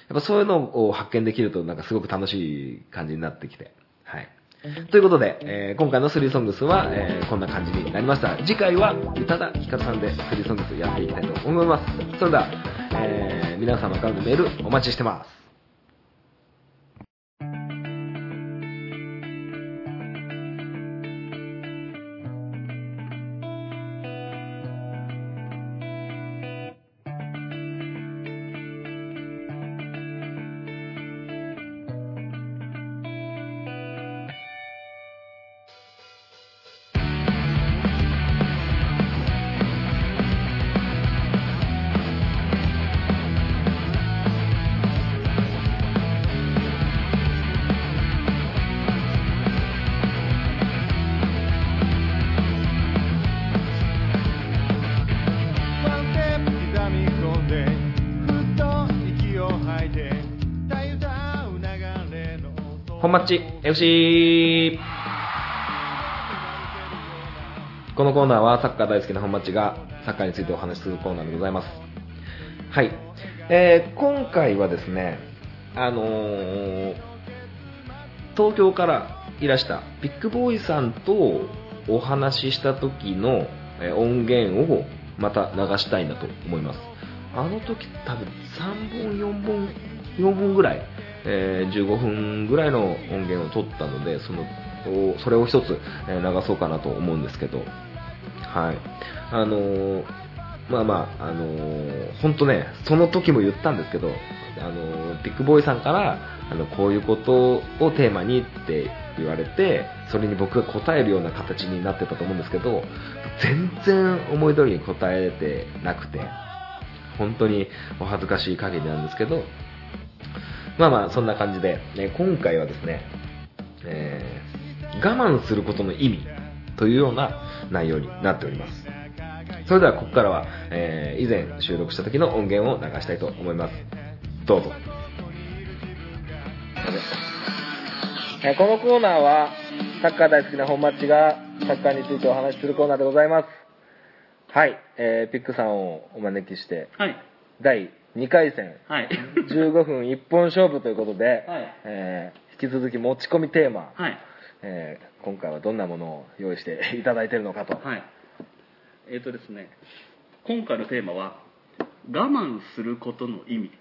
やっぱそういうのを発見できるとなんかすごく楽しい感じになってきて。はい。ということで、えー今回のスリーソングスは、えーこんな感じになりました。次回は宇多田ヒカルさんでスリーソングスやっていきたいと思います。それでは、えー皆様からのメールお待ちしてます。本マッチ FC! このコーナーはサッカー大好きな本マッチがサッカーについてお話しするコーナーでございます。はい。えー今回はですね、あのー東京からいらしたビッグボーイさんとお話しした時の音源をまた流したいなと思います。あの時多分3本、4本、4本ぐらい、えー15分ぐらいの音源を取ったので、その、それを一つ、流そうかなと思うんですけど、はい。あのーまあまあ、あのー、本当ね、その時も言ったんですけど、あのービッグボーイさんから、あの、こういうことをテーマにって言われて、それに僕が答えるような形になってたと思うんですけど、全然思い通りに答えてなくて、本当にお恥ずかしい限りなんですけど、まあまあ、そんな感じで、ね、今回はですね、えー我慢することの意味というような内容になっております。それではここからは、えー以前収録した時の音源を流したいと思います。どうぞ。えーこのコーナーは、サッカー大好きな本マッチがサッカーについてお話しするコーナーでございます。はい、えーピックさんをお招きして、はい。第2回戦、はい。15分一本勝負ということで、はいえー引き続き持ち込みテーマ、はい。えー今回はどんなものを用意していただいているのかと。はい。えっ、とですね、今回のテーマは、我慢することの意味。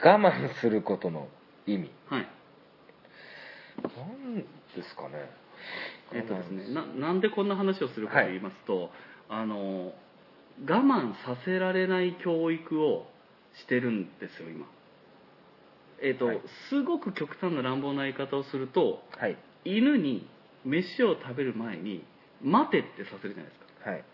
我慢することの意味。はい。何ですかね。えっ、とですね、ななんでこんな話をするかと言いますと、あの、我慢させられない教育をしてるんですよ、今。えっ、と、はいすごく極端な乱暴な言い方をすると、はい。犬に飯を食べる前に待てってさせるじゃないですかはい。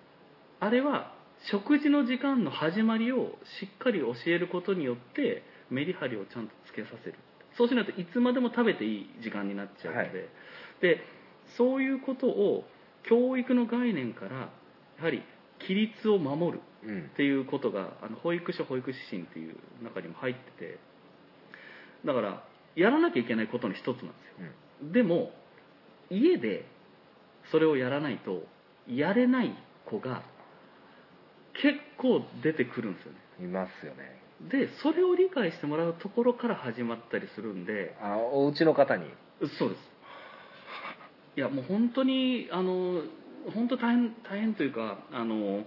あれは食事の時間の始まりをしっかり教えることによってメリハリをちゃんとつけさせるそうしないといつまでも食べていい時間になっちゃうので,、はいでそういうことを教育の概念からやはり規律を守るうんっ。ていうことがあの保育所保育指針っていう中にも入っててだからやらなきゃいけないことの一つなんですよでも家でそれをやらないとやれない子が結構出てくるんですよねいますよね。でそれを理解してもらうところから始まったりするんであ、お家の方に。そうですいやもう本当にあの本当大変大変というかあの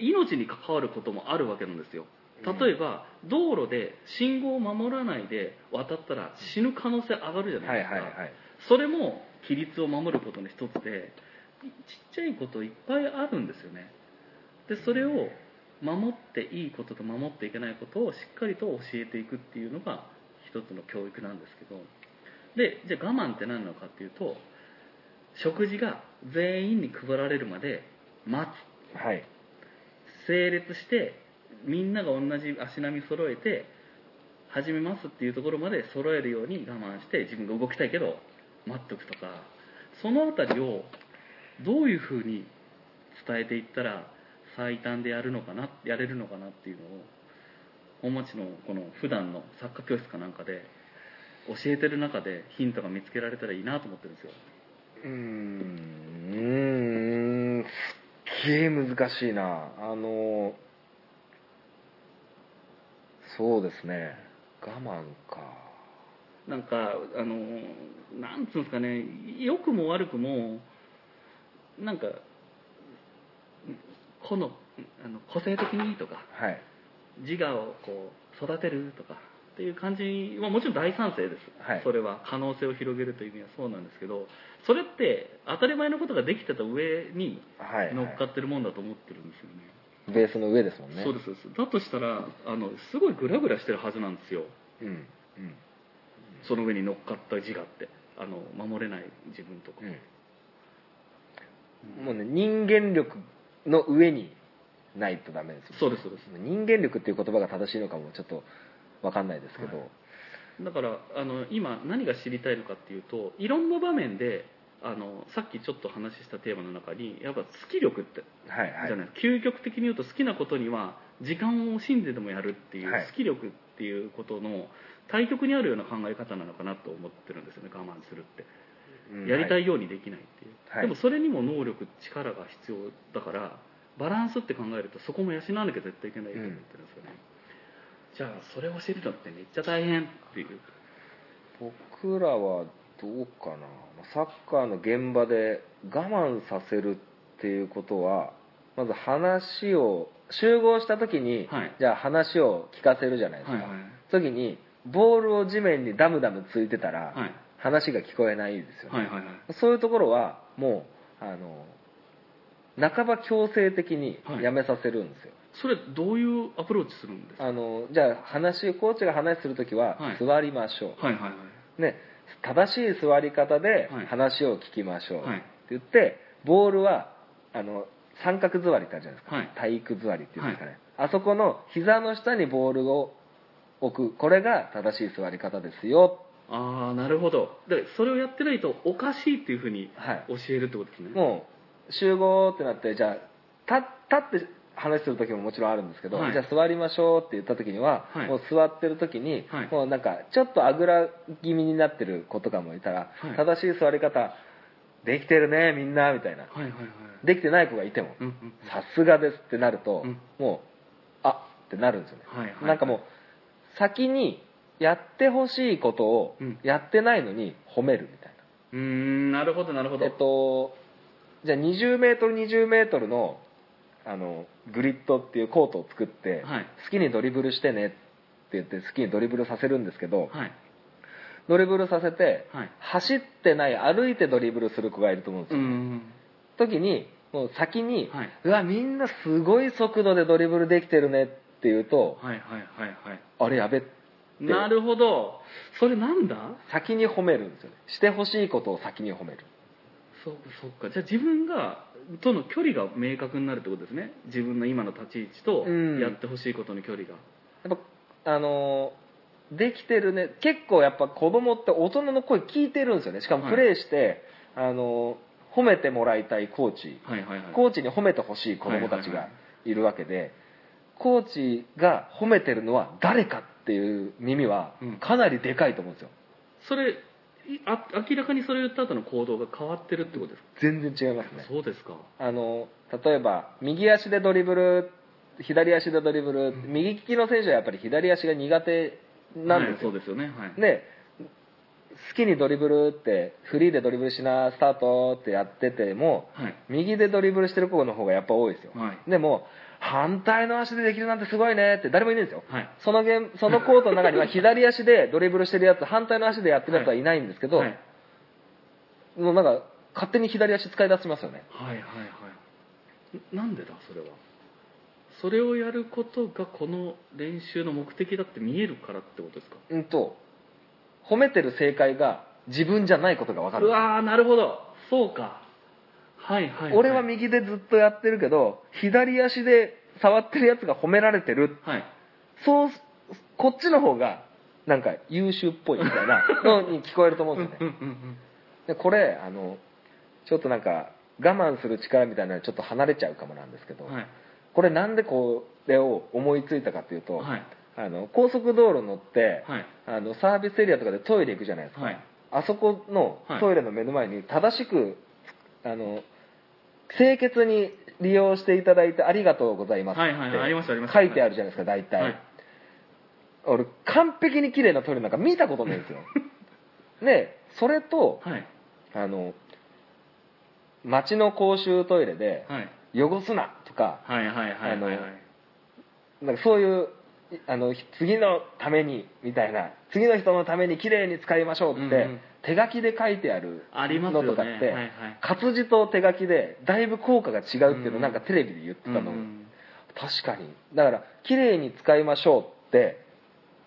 命に関わることもあるわけなんですよ。例えば、道路で信号を守らないで渡ったら死ぬ可能性上がるじゃなはいいですか、はいはい。それも規律を守ることの一つでちっちゃいこといっぱいあるんですよね。でそれを守っていいことと守っていけないことをしっかりと教えていくっていうのが一つの教育なんですけど。でじゃあ我慢って何なのかっていうと食事が全員に配られるまで待つ。はい。整列してみんなが同じ足並み揃えて始めますっていうところまで揃えるように我慢して自分が動きたいけど待っとくとか。そのあたりをどういうふうに伝えていったら最短でやるのかなやれるのかなっていうのを本町のこの普段のサッカー教室かなんかで教えてる中でヒントが見つけられたらいいなと思ってるんですようんすっげえ難しいな。あのそうですね。我慢か。なんかあのなんつうんですかね。良くも悪くもなんかこのあの個性的にとかはい。自我をこう育てるとかっていう感じはもちろん大賛成です、はい。それは可能性を広げるという意味はそうなんですけどそれって当たり前のことができてた上にはい、はい乗っかってるもんだと思ってるんですよね、ベースの上ですもんね。そうです。そうですだとしたらあのすごいグラグラしてるはずなんですよ。うん。うん。その上に乗っかった自我って。あの守れない自分とか、うん。もうね人間力の上にないとダメですそうですそうです。人間力っていう言葉が正しいのかもちょっと分かんないですけど、はい。だからあの今何が知りたいのかっていうといろんな場面であのさっきちょっと話したテーマの中にやっぱ好き力ってはいはい。じゃない。究極的に言うと好きなことには時間を惜しんででもやるっていうはい。好き力っていうことの対極にあるような考え方なのかなと思ってるんですよね我慢するって。うんやりたいようにできないっていう、はい。でもそれにも能力力が必要だからバランスって考えるとそこも養わなきゃ絶対いけないと思ってるんですよね、じゃあそれを教えるのってめっちゃ大変っていう。僕らはどうかな。サッカーの現場で我慢させるっていうことはまず話を集合した時に、はい。じゃあ話を聞かせるじゃないですか、はいはい。時にボールを地面にダムダムついてたら、はい。話が聞こえないですよね、はいはいはい。そういうところはもうあの半ば強制的にやめさせるんですよ、それどういうアプローチするんですか？あのじゃあ話コーチが話する時ははい。座りましょう、はいはいはい。ね、正しい座り方ではい。話を聞きましょう、はい。って言ってボールはあの三角座りってあるじゃないですか、はい。体育座りっていうんですかね、あそこの膝の下にボールを置く。これが正しい座り方ですよ。ああなるほど。でそれをやってないとおかしいっていうふうにはい。教えるってことですね、もう集合ってなってじゃあ立立って話する時ももちろんあるんですけど、はい。じゃあ座りましょうって言った時には、はい。もう座ってる時に、はい。もうなんかちょっとあぐら気味になってる子とかもいたら、はい。正しい座り方できてるねみんなみたいな。はいはいはい。できてない子がいてもさすがですってなると、うん。もうあってなるんですよね、はいはいなんかもう先にやってほしいことをうん。やってないのに褒めるみたいな、うーんなるほどなるほど、えっとじゃあ 20m20m のあのグリッドっていうコートを作って、はい。好きにドリブルしてねって言って好きにドリブルさせるんですけど、はい。ドリブルさせて、はい。走ってない歩いてドリブルする子がいると思うんですよ、うーん。時にもう先に、はい。うわみんなすごい速度でドリブルできてるねって言うと、はいはいはいはい。あれやべなるほど。それなんだ？先に褒めるんですよね。してほしいことを先に褒める。そうそっか。じゃあ自分がとの距離が明確になるってことですね。自分の今の立ち位置とうん。やってほしいことの距離が、やっぱあのーできてるね。結構やっぱ子供って大人の声聞いてるんですよね。しかもはい。プレーして、あのー褒めてもらいたいコーチ。はいはいはい。コーチに褒めてほしい子供たちいはいはい。るわけで、コーチが褒めてるのは誰かっていう耳はうん。かなりでかいと思うんですよ。それいあ明らかにそれを言った後の行動が変わってるってことですか、全然違いますね。そうですか。あの例えば右足でドリブル左足でドリブル、ん。右利きの選手はやっぱり左足が苦手なんですよ、はい、そうですよね。はい。で好きにドリブルってフリーでドリブルしなスタートってやっててもはい。右でドリブルしてる子の方がやっぱ多いですよ、はい。でも反対の足でできるなんてすごいねって誰もいないんですよ。はい。そのゲーム そのコートの中には左足でドリブルしてるやつ反対の足でやってるやつはいないんですけど、はい。もうなんか勝手に左足使い出しますよね。はいはいはい。ななんでだそれは？それをやることがこの練習の目的だって見えるからってことですか？うんと褒めてる正解が自分じゃないことが分かるうわーなるほど。そうかはいはい、い、俺は右でずっとやってるけど左足で触ってるやつが褒められてる。はい。そうこっちの方がなんか優秀っぽいみたいな のに聞こえると思うんですよね。でこれあのちょっとなんか我慢する力みたいなのはちょっと離れちゃうかもなんですけど、はい。これなんでこれを思いついたかっていうと、はい。あの高速道路乗って、はい。あのサービスエリアとかでトイレ行くじゃないですか、はい。あそこのはい。トイレの目の前に正しく、あの清潔に利用していただいてありがとうございますっはいはいはいありますあります。て書いてあるじゃないですか大体、はい。俺完璧に綺麗なトイレなんか見たことないんですよ。でそれとはい。あの町の公衆トイレではい。汚すなとかそういういあの次のためにみたいな次の人のために綺麗に使いましょうって、手書きで書いてあるのとかって、はいはい。活字と手書きでだいぶ効果が違うっていうのうん。をなんかテレビで言ってたの、うん確かに。だから綺麗に使いましょうって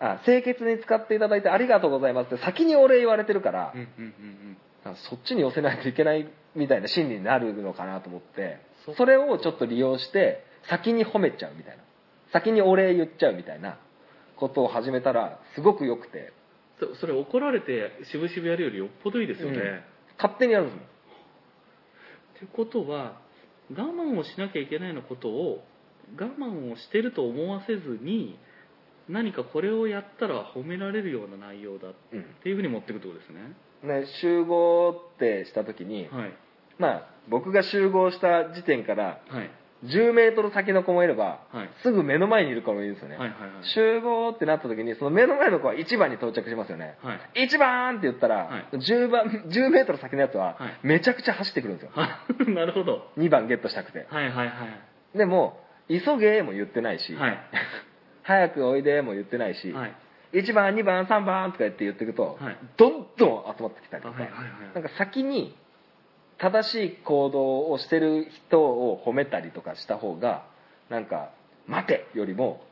あ清潔に使っていただいてありがとうございますって先にお礼言われてるから、うんうんうんそっちに寄せないといけないみたいな心理になるのかなと思ってそそれをちょっと利用して先に褒めちゃうみたいな先にお礼言っちゃうみたいなことを始めたらすごく良くて。そそれ怒られて渋々やるよりよっぽどいいですよね、うん。勝手にやるんですもんってことは我慢をしなきゃいけないのことを我慢をしてると思わせずに何かこれをやったら褒められるような内容だっうんていうふうに持っていくってことですね。ね、集合ってした時に、はい。まあ僕が集合した時点からはい10メートル先の子もいれば、はい。すぐ目の前にいる子もいるんですよね、はいはいはい。集合ってなった時にその目の前の子は1番に到着しますよね、はい。1番って言ったら、はい。10番10メートル先のやつははい。めちゃくちゃ走ってくるんですよ、は いなるほど。2番ゲットしたくて。はいはいはい。でも急げも言ってないし、はい。早くおいでも言ってないし、はい。1番2番3番とか言って言っていくと、はい。どんどん集まってきたりとか、はいはいはい。なんか先に正しい行動をしてる人を褒めたりとかした方がなんか待てよりも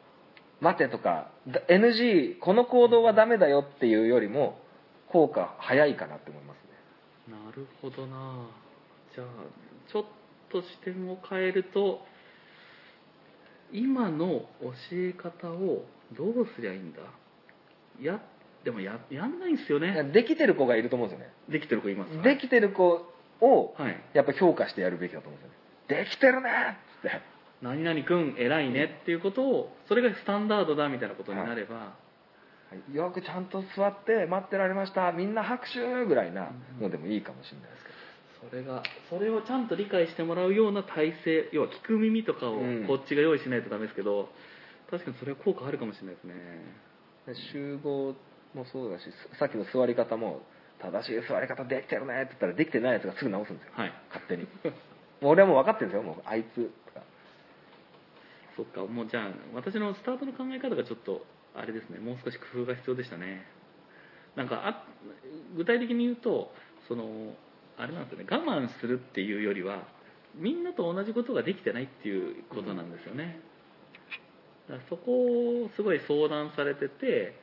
待てとかだ NG この行動はダメだよっていうよりも効果早いかなって思いますね。なるほどな。じゃあちょっと視点を変えると今の教え方をどうすりゃいいんだ？やでもややんないんですよね。できてる子がいると思うんですよね。できてる子いますできてる子をはい。やっぱ評価してやるべきだと思うんですよね。できてるね！っつって。何々君偉いね。っていうことをそれがスタンダードだみたいなことになれば、よくちゃんと座って待ってられました。みんな拍手ぐらいなのでもいいかもしれないですけど。それがそれをちゃんと理解してもらうような体制要は聞く耳とかをうん。こっちが用意しないとダメですけど、確かにそれは効果あるかもしれないですね。で集合もそうだしさっきの座り方も正しい座り方できてるねって言ったらできてないやつがすぐ直すんですよ。はい。勝手に。俺はもう分かってるんですよ。もうあいつ。とかそっか。もうじゃあ私のスタートの考え方がちょっとあれですね。もう少し工夫が必要でしたね。なんかあ具体的に言うとそのあれなんですよね。我慢するっていうよりはみんなと同じことができてないっていうことなんですよね、だからそこをすごい相談されてて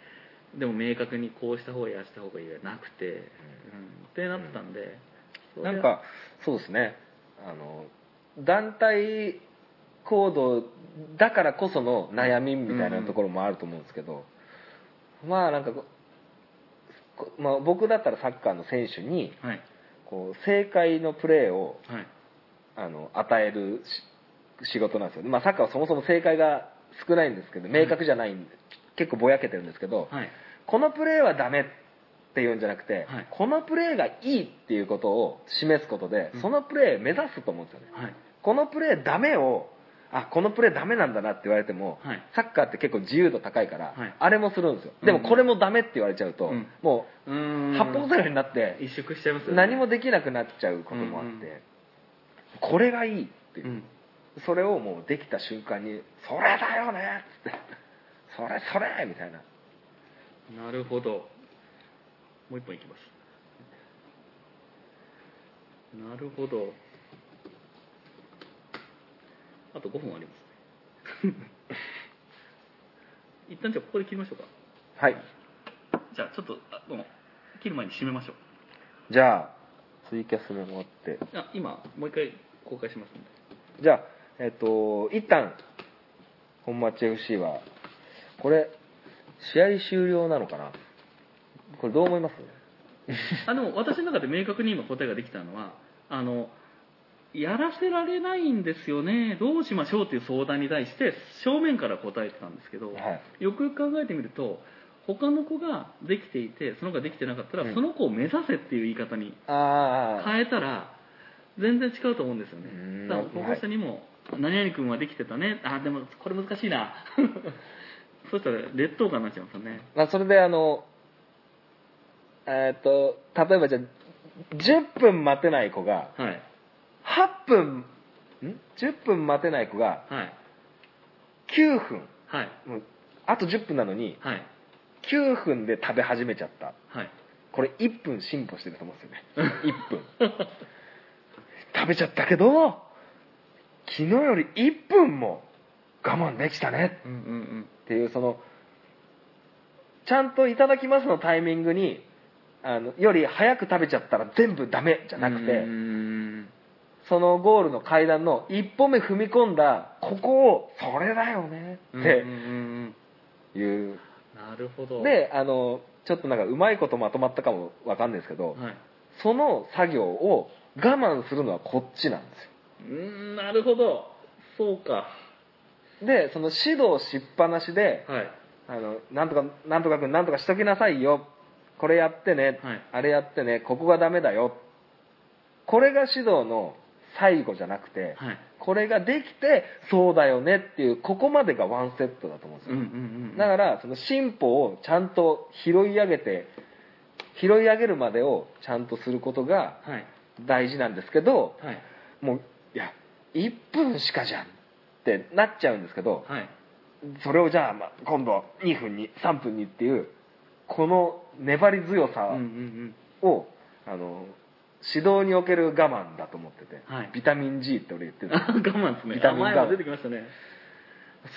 でも明確にこうした方がいいした方がいいじゃなくて、うん、ってなってたんで、それは。なんかそうですね。あの団体行動だからこその悩みみたいなところもあると思うんですけど、まあなんかまあ、僕だったらサッカーの選手にはい。こう正解のプレーをはい。あの与えるし仕事なんですよ、まあ、サッカーはそもそも正解が少ないんですけど明確じゃないんで、結構ぼやけてるんですけど、はいこのプレーはダメっていうんじゃなくて、はい。このプレーがいいっていうことを示すことで、うん。そのプレー目指すと思うんですよ。ねはい。このプレーダメをあこのプレーダメなんだなって言われても、はい。サッカーって結構自由度高いから、はい。あれもするんですよ。でもうんこれもダメって言われちゃうと、うん。もう八方塞がりになって萎縮しちゃいますよね。何もできなくなっちゃうこともあって、うんうんこれがいいっていう、うん。それをもうできた瞬間に「それだよね!」っつって「それそれ!」みたいななるほど。もう一本いきます。なるほど。あと5分あります。ね 一旦じゃあここで切りましょうか。はい。じゃあちょっとあどうも。切る前に締めましょじゃあツイキャスも終わって。うあ今もう一回公開しますんで。じゃあえっ、と一旦本町 FC はこれ試合終了なのかな？これどう思います？あでも私の中で明確に今答えができたのはあのやらせられないんですよね。どうしましょうっていう相談に対して正面から答えてたんですけど、はい。よくよく考えてみると他の子ができていてその子ができてなかったら、うん。その子を目指せっていう言い方に変えたら全然違うと思うんですよね。うん。だから保護者にも「何々君はできてたね」あでもこれ難しいなそしたら劣等感になっちゃいますよね。まあ、それであのえっと例えばじゃあ10分待てない子がはい。8分ん？10分待てない子がはい。9分。はい。もうあと10分なのにはい。9分で食べ始めちゃった。はい。これ1分進歩してると思うんですよね。1分。食べちゃったけど昨日より1分も我慢できたね。うんうんうんっていうそのちゃんといただきますのタイミングにあのより早く食べちゃったら全部ダメじゃなくて、そのゴールの階段の一歩目踏み込んだここをそれだよねっていう、うんなるほど。であのちょっとなんかうまいことまとまったかもわかんないですけど、はい。その作業を我慢するのはこっちなんですよ。うーんなるほど。そうかでその指導しっぱなしではい。あのなんとかなんとか君なんとかしときなさいよ。これやってね、はい。あれやってね。ここがダメだよ。これが指導の最後じゃなくて、はい。これができてそうだよね。っていうここまでがワンセットだと思うんですよ、うんうんうんだからその進歩をちゃんと拾い上げて拾い上げるまでをちゃんとすることがはい。大事なんですけどはい。もういや1分しかじゃんってなっちゃうんですけど、はい。それをじゃあ、まあ、今度2分に3分にっていうこの粘り強さうんうんを、あの指導における我慢だと思ってて、はい。ビタミン G って俺言ってるうんあ我慢ですね。ビタミンあ前も出てきましたね。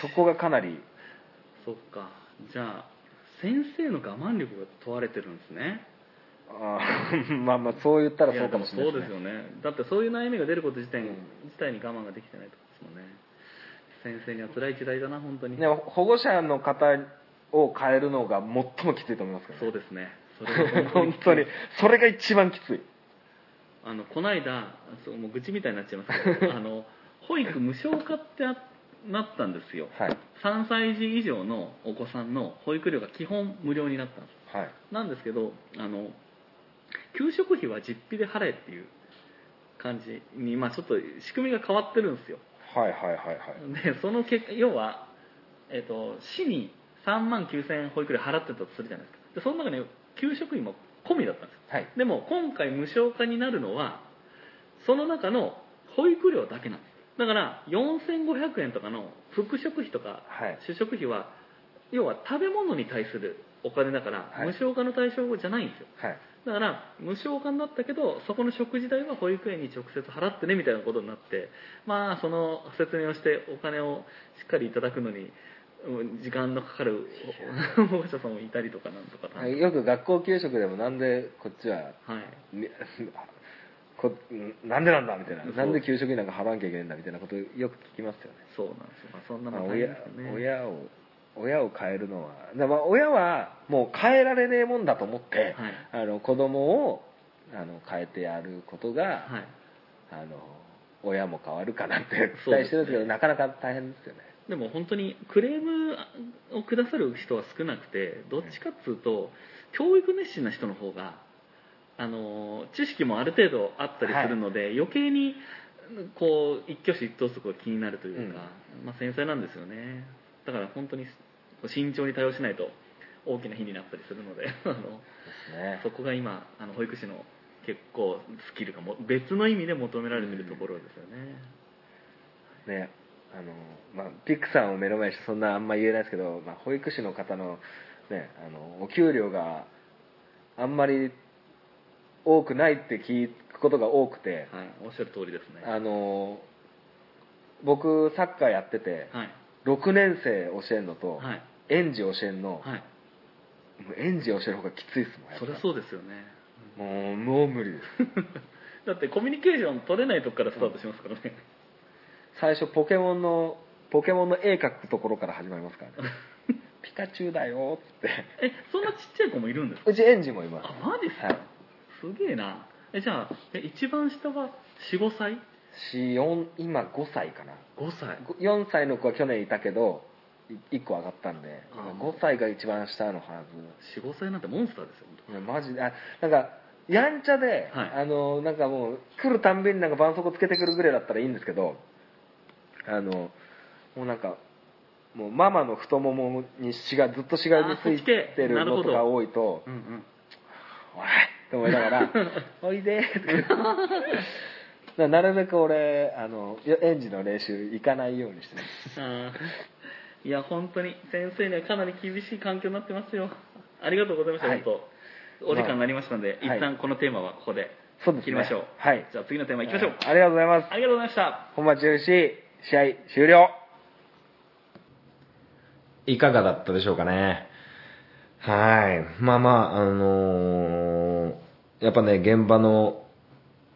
そこがかなりそっか。じゃあ先生の我慢力が問われてるんですね。あー まあまあそう言ったらそうかもしれないやでもそうですよね。だってそういう悩みが出ること自体,、うん。自体に我慢ができてないってことですもんね先生には辛い時代だな本当に、ね、保護者の方を変えるのが最もきついと思いますけど、そうですね。それが本当にそれが一番きつい。あのこの間そうもう愚痴みたいになっちゃいますけど あの保育無償化ってあなったんですよ。はい。3歳児以上のお子さんの保育料が基本無料になったんです。はい。なんですけどあの給食費は実費で払えっていう感じに、まあ、ちょっと仕組みが変わってるんですよはいはいはいはい。でその結果要は、えっと市に3万9000円保育料払ってたとするじゃないですか。でその中に給食費も込みだったんですよ。はい。でも今回無償化になるのはその中の保育料だけなんです。だから4500円とかの副食費とかはい。主食費は要は食べ物に対するお金だから、はい。無償化の対象じゃないんですよ。はいだから無償化になったけどそこの食事代は保育園に直接払ってねみたいなことになってまあその説明をしてお金をしっかりいただくのにうん時間のかかるお保護者さんもいたりとかなんとかなんよく学校給食でもなんでこっちははい。ねこなんでなんだみたいななんで給食費なんか払わなきゃいけないんだみたいなことよく聞きますよね、そうなんですよ、まあ、そんなまあ、の大変親親を親を変えるのは。だまあ親はもう変えられねえもんだと思って、はい。あの子供をあの変えてやることが、はい。あの親も変わるかなって期待してるんですけどなかなか大変ですよね。でも本当にクレームをくださる人は少なくてどっちかっつうと教育熱心な人の方があの知識もある程度あったりするので、余計にこう一挙手一投足が気になるというか、まあ、繊細なんですよねだから本当に慎重に対応しないと大きな火になったりするので あのね。そこが今あの保育士の結構スキルがも別の意味で求められてるところですよね、ねあのまあ、ピックさんを目の前にしてそんなあんま言えないですけど、まあ、保育士の方の,、ね、あのお給料があんまり多くないって聞くことが多くて、はい、おっしゃる通りですね。あの僕サッカーやっててはい6年生教えるのと、はい。園児教えるの、はい。もう園児教える方がきついですもんやっぱ。そりゃそうですよね。もうもう無理です。だってコミュニケーション取れないとこからスタートしますからね、最初ポケモンのポケモンの絵描くところから始まりますからね。ピカチュウだよっつって。えそんなちっちゃい子もいるんですか？うち園児もいます。あマジっすか、はい。すげえな。えじゃあえ一番下は45歳？4、4今5歳かな。5歳4歳の子は去年いたけど、1個上がったんで、今あー5歳が一番下のは45歳なんてモンスターですよず。いやマジで、あ、なんか、やんちゃで、はい。あの、なんかもう、来るたんびになんか絆創膏つけてくるぐらいだったらいいんですけど、あの、もうなんか、もうママの太ももに血がずっと血がついてるのとか多いと、うんうん。おいって思いながら、おいでーって 言ってだからなるべく俺、あの、園児の練習行かないようにしてます。あーいや本当に先生にはかなり厳しい環境になってますよ。ありがとうございました、はい。本当。お時間になりましたので、はい。一旦このテーマはここでそうですね。切りましょう。はい。じゃあ次のテーマいきましょう、ありがとうございます。ありがとうございました。本町 FC 試合終了。いかがだったでしょうかね。はい。まあまあ、あのーやっぱね、現場の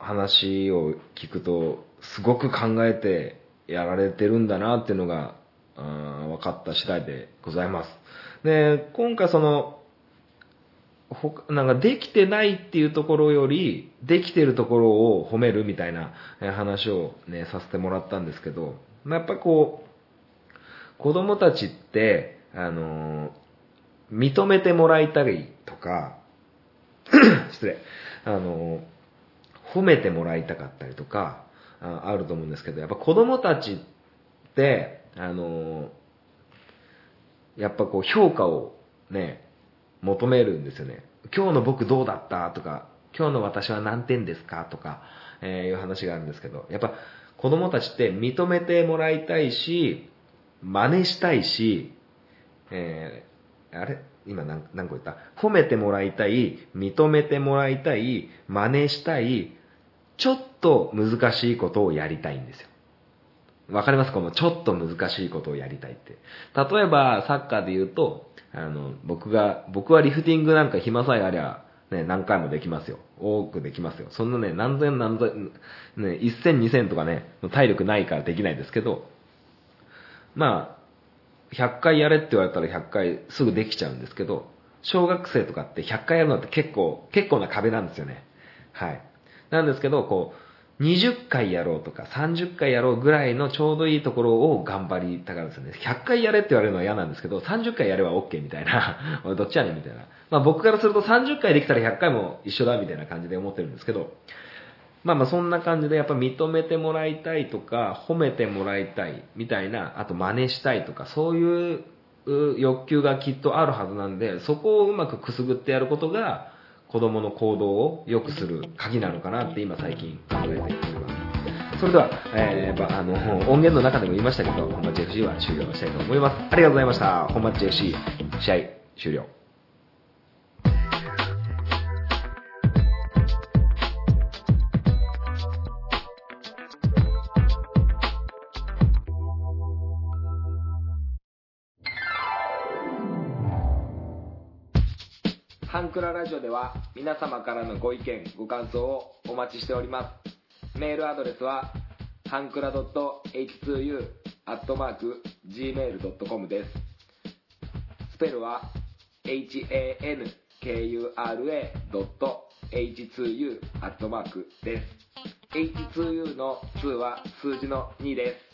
話を聞くと、すごく考えてやられてるんだなっていうのが、あー分かった次第でございます。で、今回その、ほなんかできてないっていうところより、できてるところを褒めるみたいな話をね、させてもらったんですけど、ま、やっぱこう、子供たちって、あの認めてもらいたいとか、失礼、あの褒めてもらいたかったりとか、ああると思うんですけど、やっぱ子供たちって、あのやっぱこう評価をね、求めるんですよね。今日の僕どうだったとか、今日の私は何点ですかとか、えーいう話があるんですけど、やっぱ子供たちって認めてもらいたいし、真似したいし、えーあれ？今何何個言った？褒めてもらいたい、認めてもらいたい、真似したい、ちょっと難しいことをやりたいんですよ。わかります？このちょっと難しいことをやりたいって。例えば、サッカーで言うと、あの、僕が、僕はリフティングなんか暇さえありゃ、ね、何回もできますよ。多くできますよ。そんなね、何千何千、ね、一千二千とかね、体力ないからできないですけど、まあ、100回やれって言われたら100回すぐできちゃうんですけど、小学生とかって100回やるのって結構、結構な壁なんですよね。はい。なんですけど、こう、20回やろうとか30回やろうぐらいのちょうどいいところを頑張りたがるんですよね。100回やれって言われるのは嫌なんですけど、30回やれば OK みたいな。俺 どっちやねんみたいな。まあ僕からすると30回できたら100回も一緒だみたいな感じで思ってるんですけど、まあまあそんな感じでやっぱ認めてもらいたいとか、褒めてもらいたいみたいな、あと真似したいとか、そういう欲求がきっとあるはずなんで、そこをうまくくすぐってやることが、子供の行動を良くする鍵なのかなって今最近考えております。それでは、えーばあの、音源の中でも言いましたけど、本町 FC は終了したいと思います。ありがとうございました。本町 FC 試合終了。クララジオでは皆様からのご意見、ご感想をお待ちしております。メールアドレスは、ハンクラ .h2u.gmail.com です。スペルは、hankura.h2u です。h2u の2は数字の2です。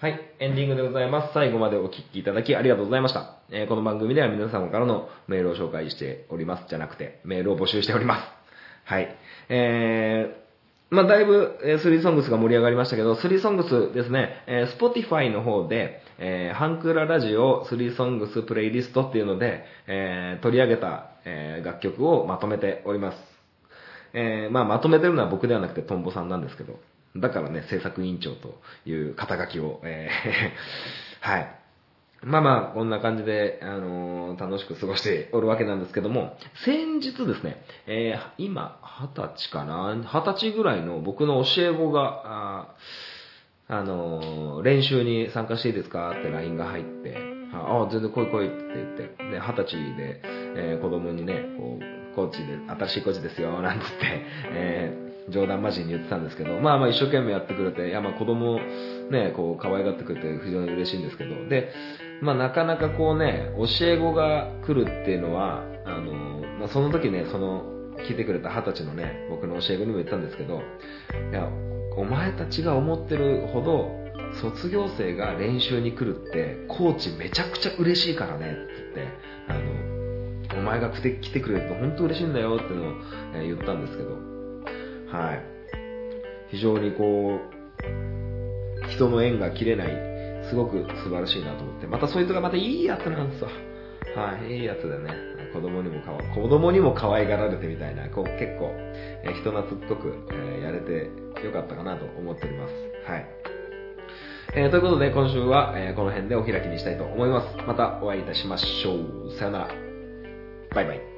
はい、エンディングでございます。最後までお聞きいただきありがとうございました。えーこの番組では皆様からのメールを紹介しております。じゃなくて、メールを募集しております。はい。えー、まあ、だいぶ、えー、スリーソングスが盛り上がりましたけど、スリーソングスですね、えー、Spotify の方で、えー、ハンクララジオスリーソングスプレイリストっていうので、えー、取り上げた、えー楽曲をまとめております。えーまあ、まとめてるのは僕ではなくてトンボさんなんですけど、だからね、制作委員長という肩書きを、えー はい。まあまあ、こんな感じで、あのー楽しく過ごしておるわけなんですけども、先日ですね、えー今、二十歳かな？二十歳ぐらいの僕の教え子が、ああの練習に参加していいですか？って LINE が入って、ああ、全然来い来いって言って、で、二十歳で、えー子供にね、こう、コーチで、新しいコーチですよ、なんつって、えー冗談交じりに言ってたんですけど、まあまあ一生懸命やってくれて、いやまあ子供ね、こう可愛がってくれて非常に嬉しいんですけど、で、まあなかなかこうね、教え子が来るっていうのは、あの、まあその時ね、その、聞いてくれた二十歳のね、僕の教え子にも言ったんですけど、いや、お前たちが思ってるほど、卒業生が練習に来るって、コーチめちゃくちゃ嬉しいからね、つって、あの、お前が来てくれると本当嬉しいんだよっていうのを、言ったんですけど、はい。非常にこう、人の縁が切れない、すごく素晴らしいなと思って、またそいつがまたいいやつなんですよ。はい、いいやつでね、子供にもかわ、子供にも可愛がられてみたいな、こう結構、えー人懐っこく、えーやれてよかったかなと思っております。はい。えーということで今週は、えこの辺でお開きにしたいと思います。またお会いいたしましょう。さよなら。バイバイ。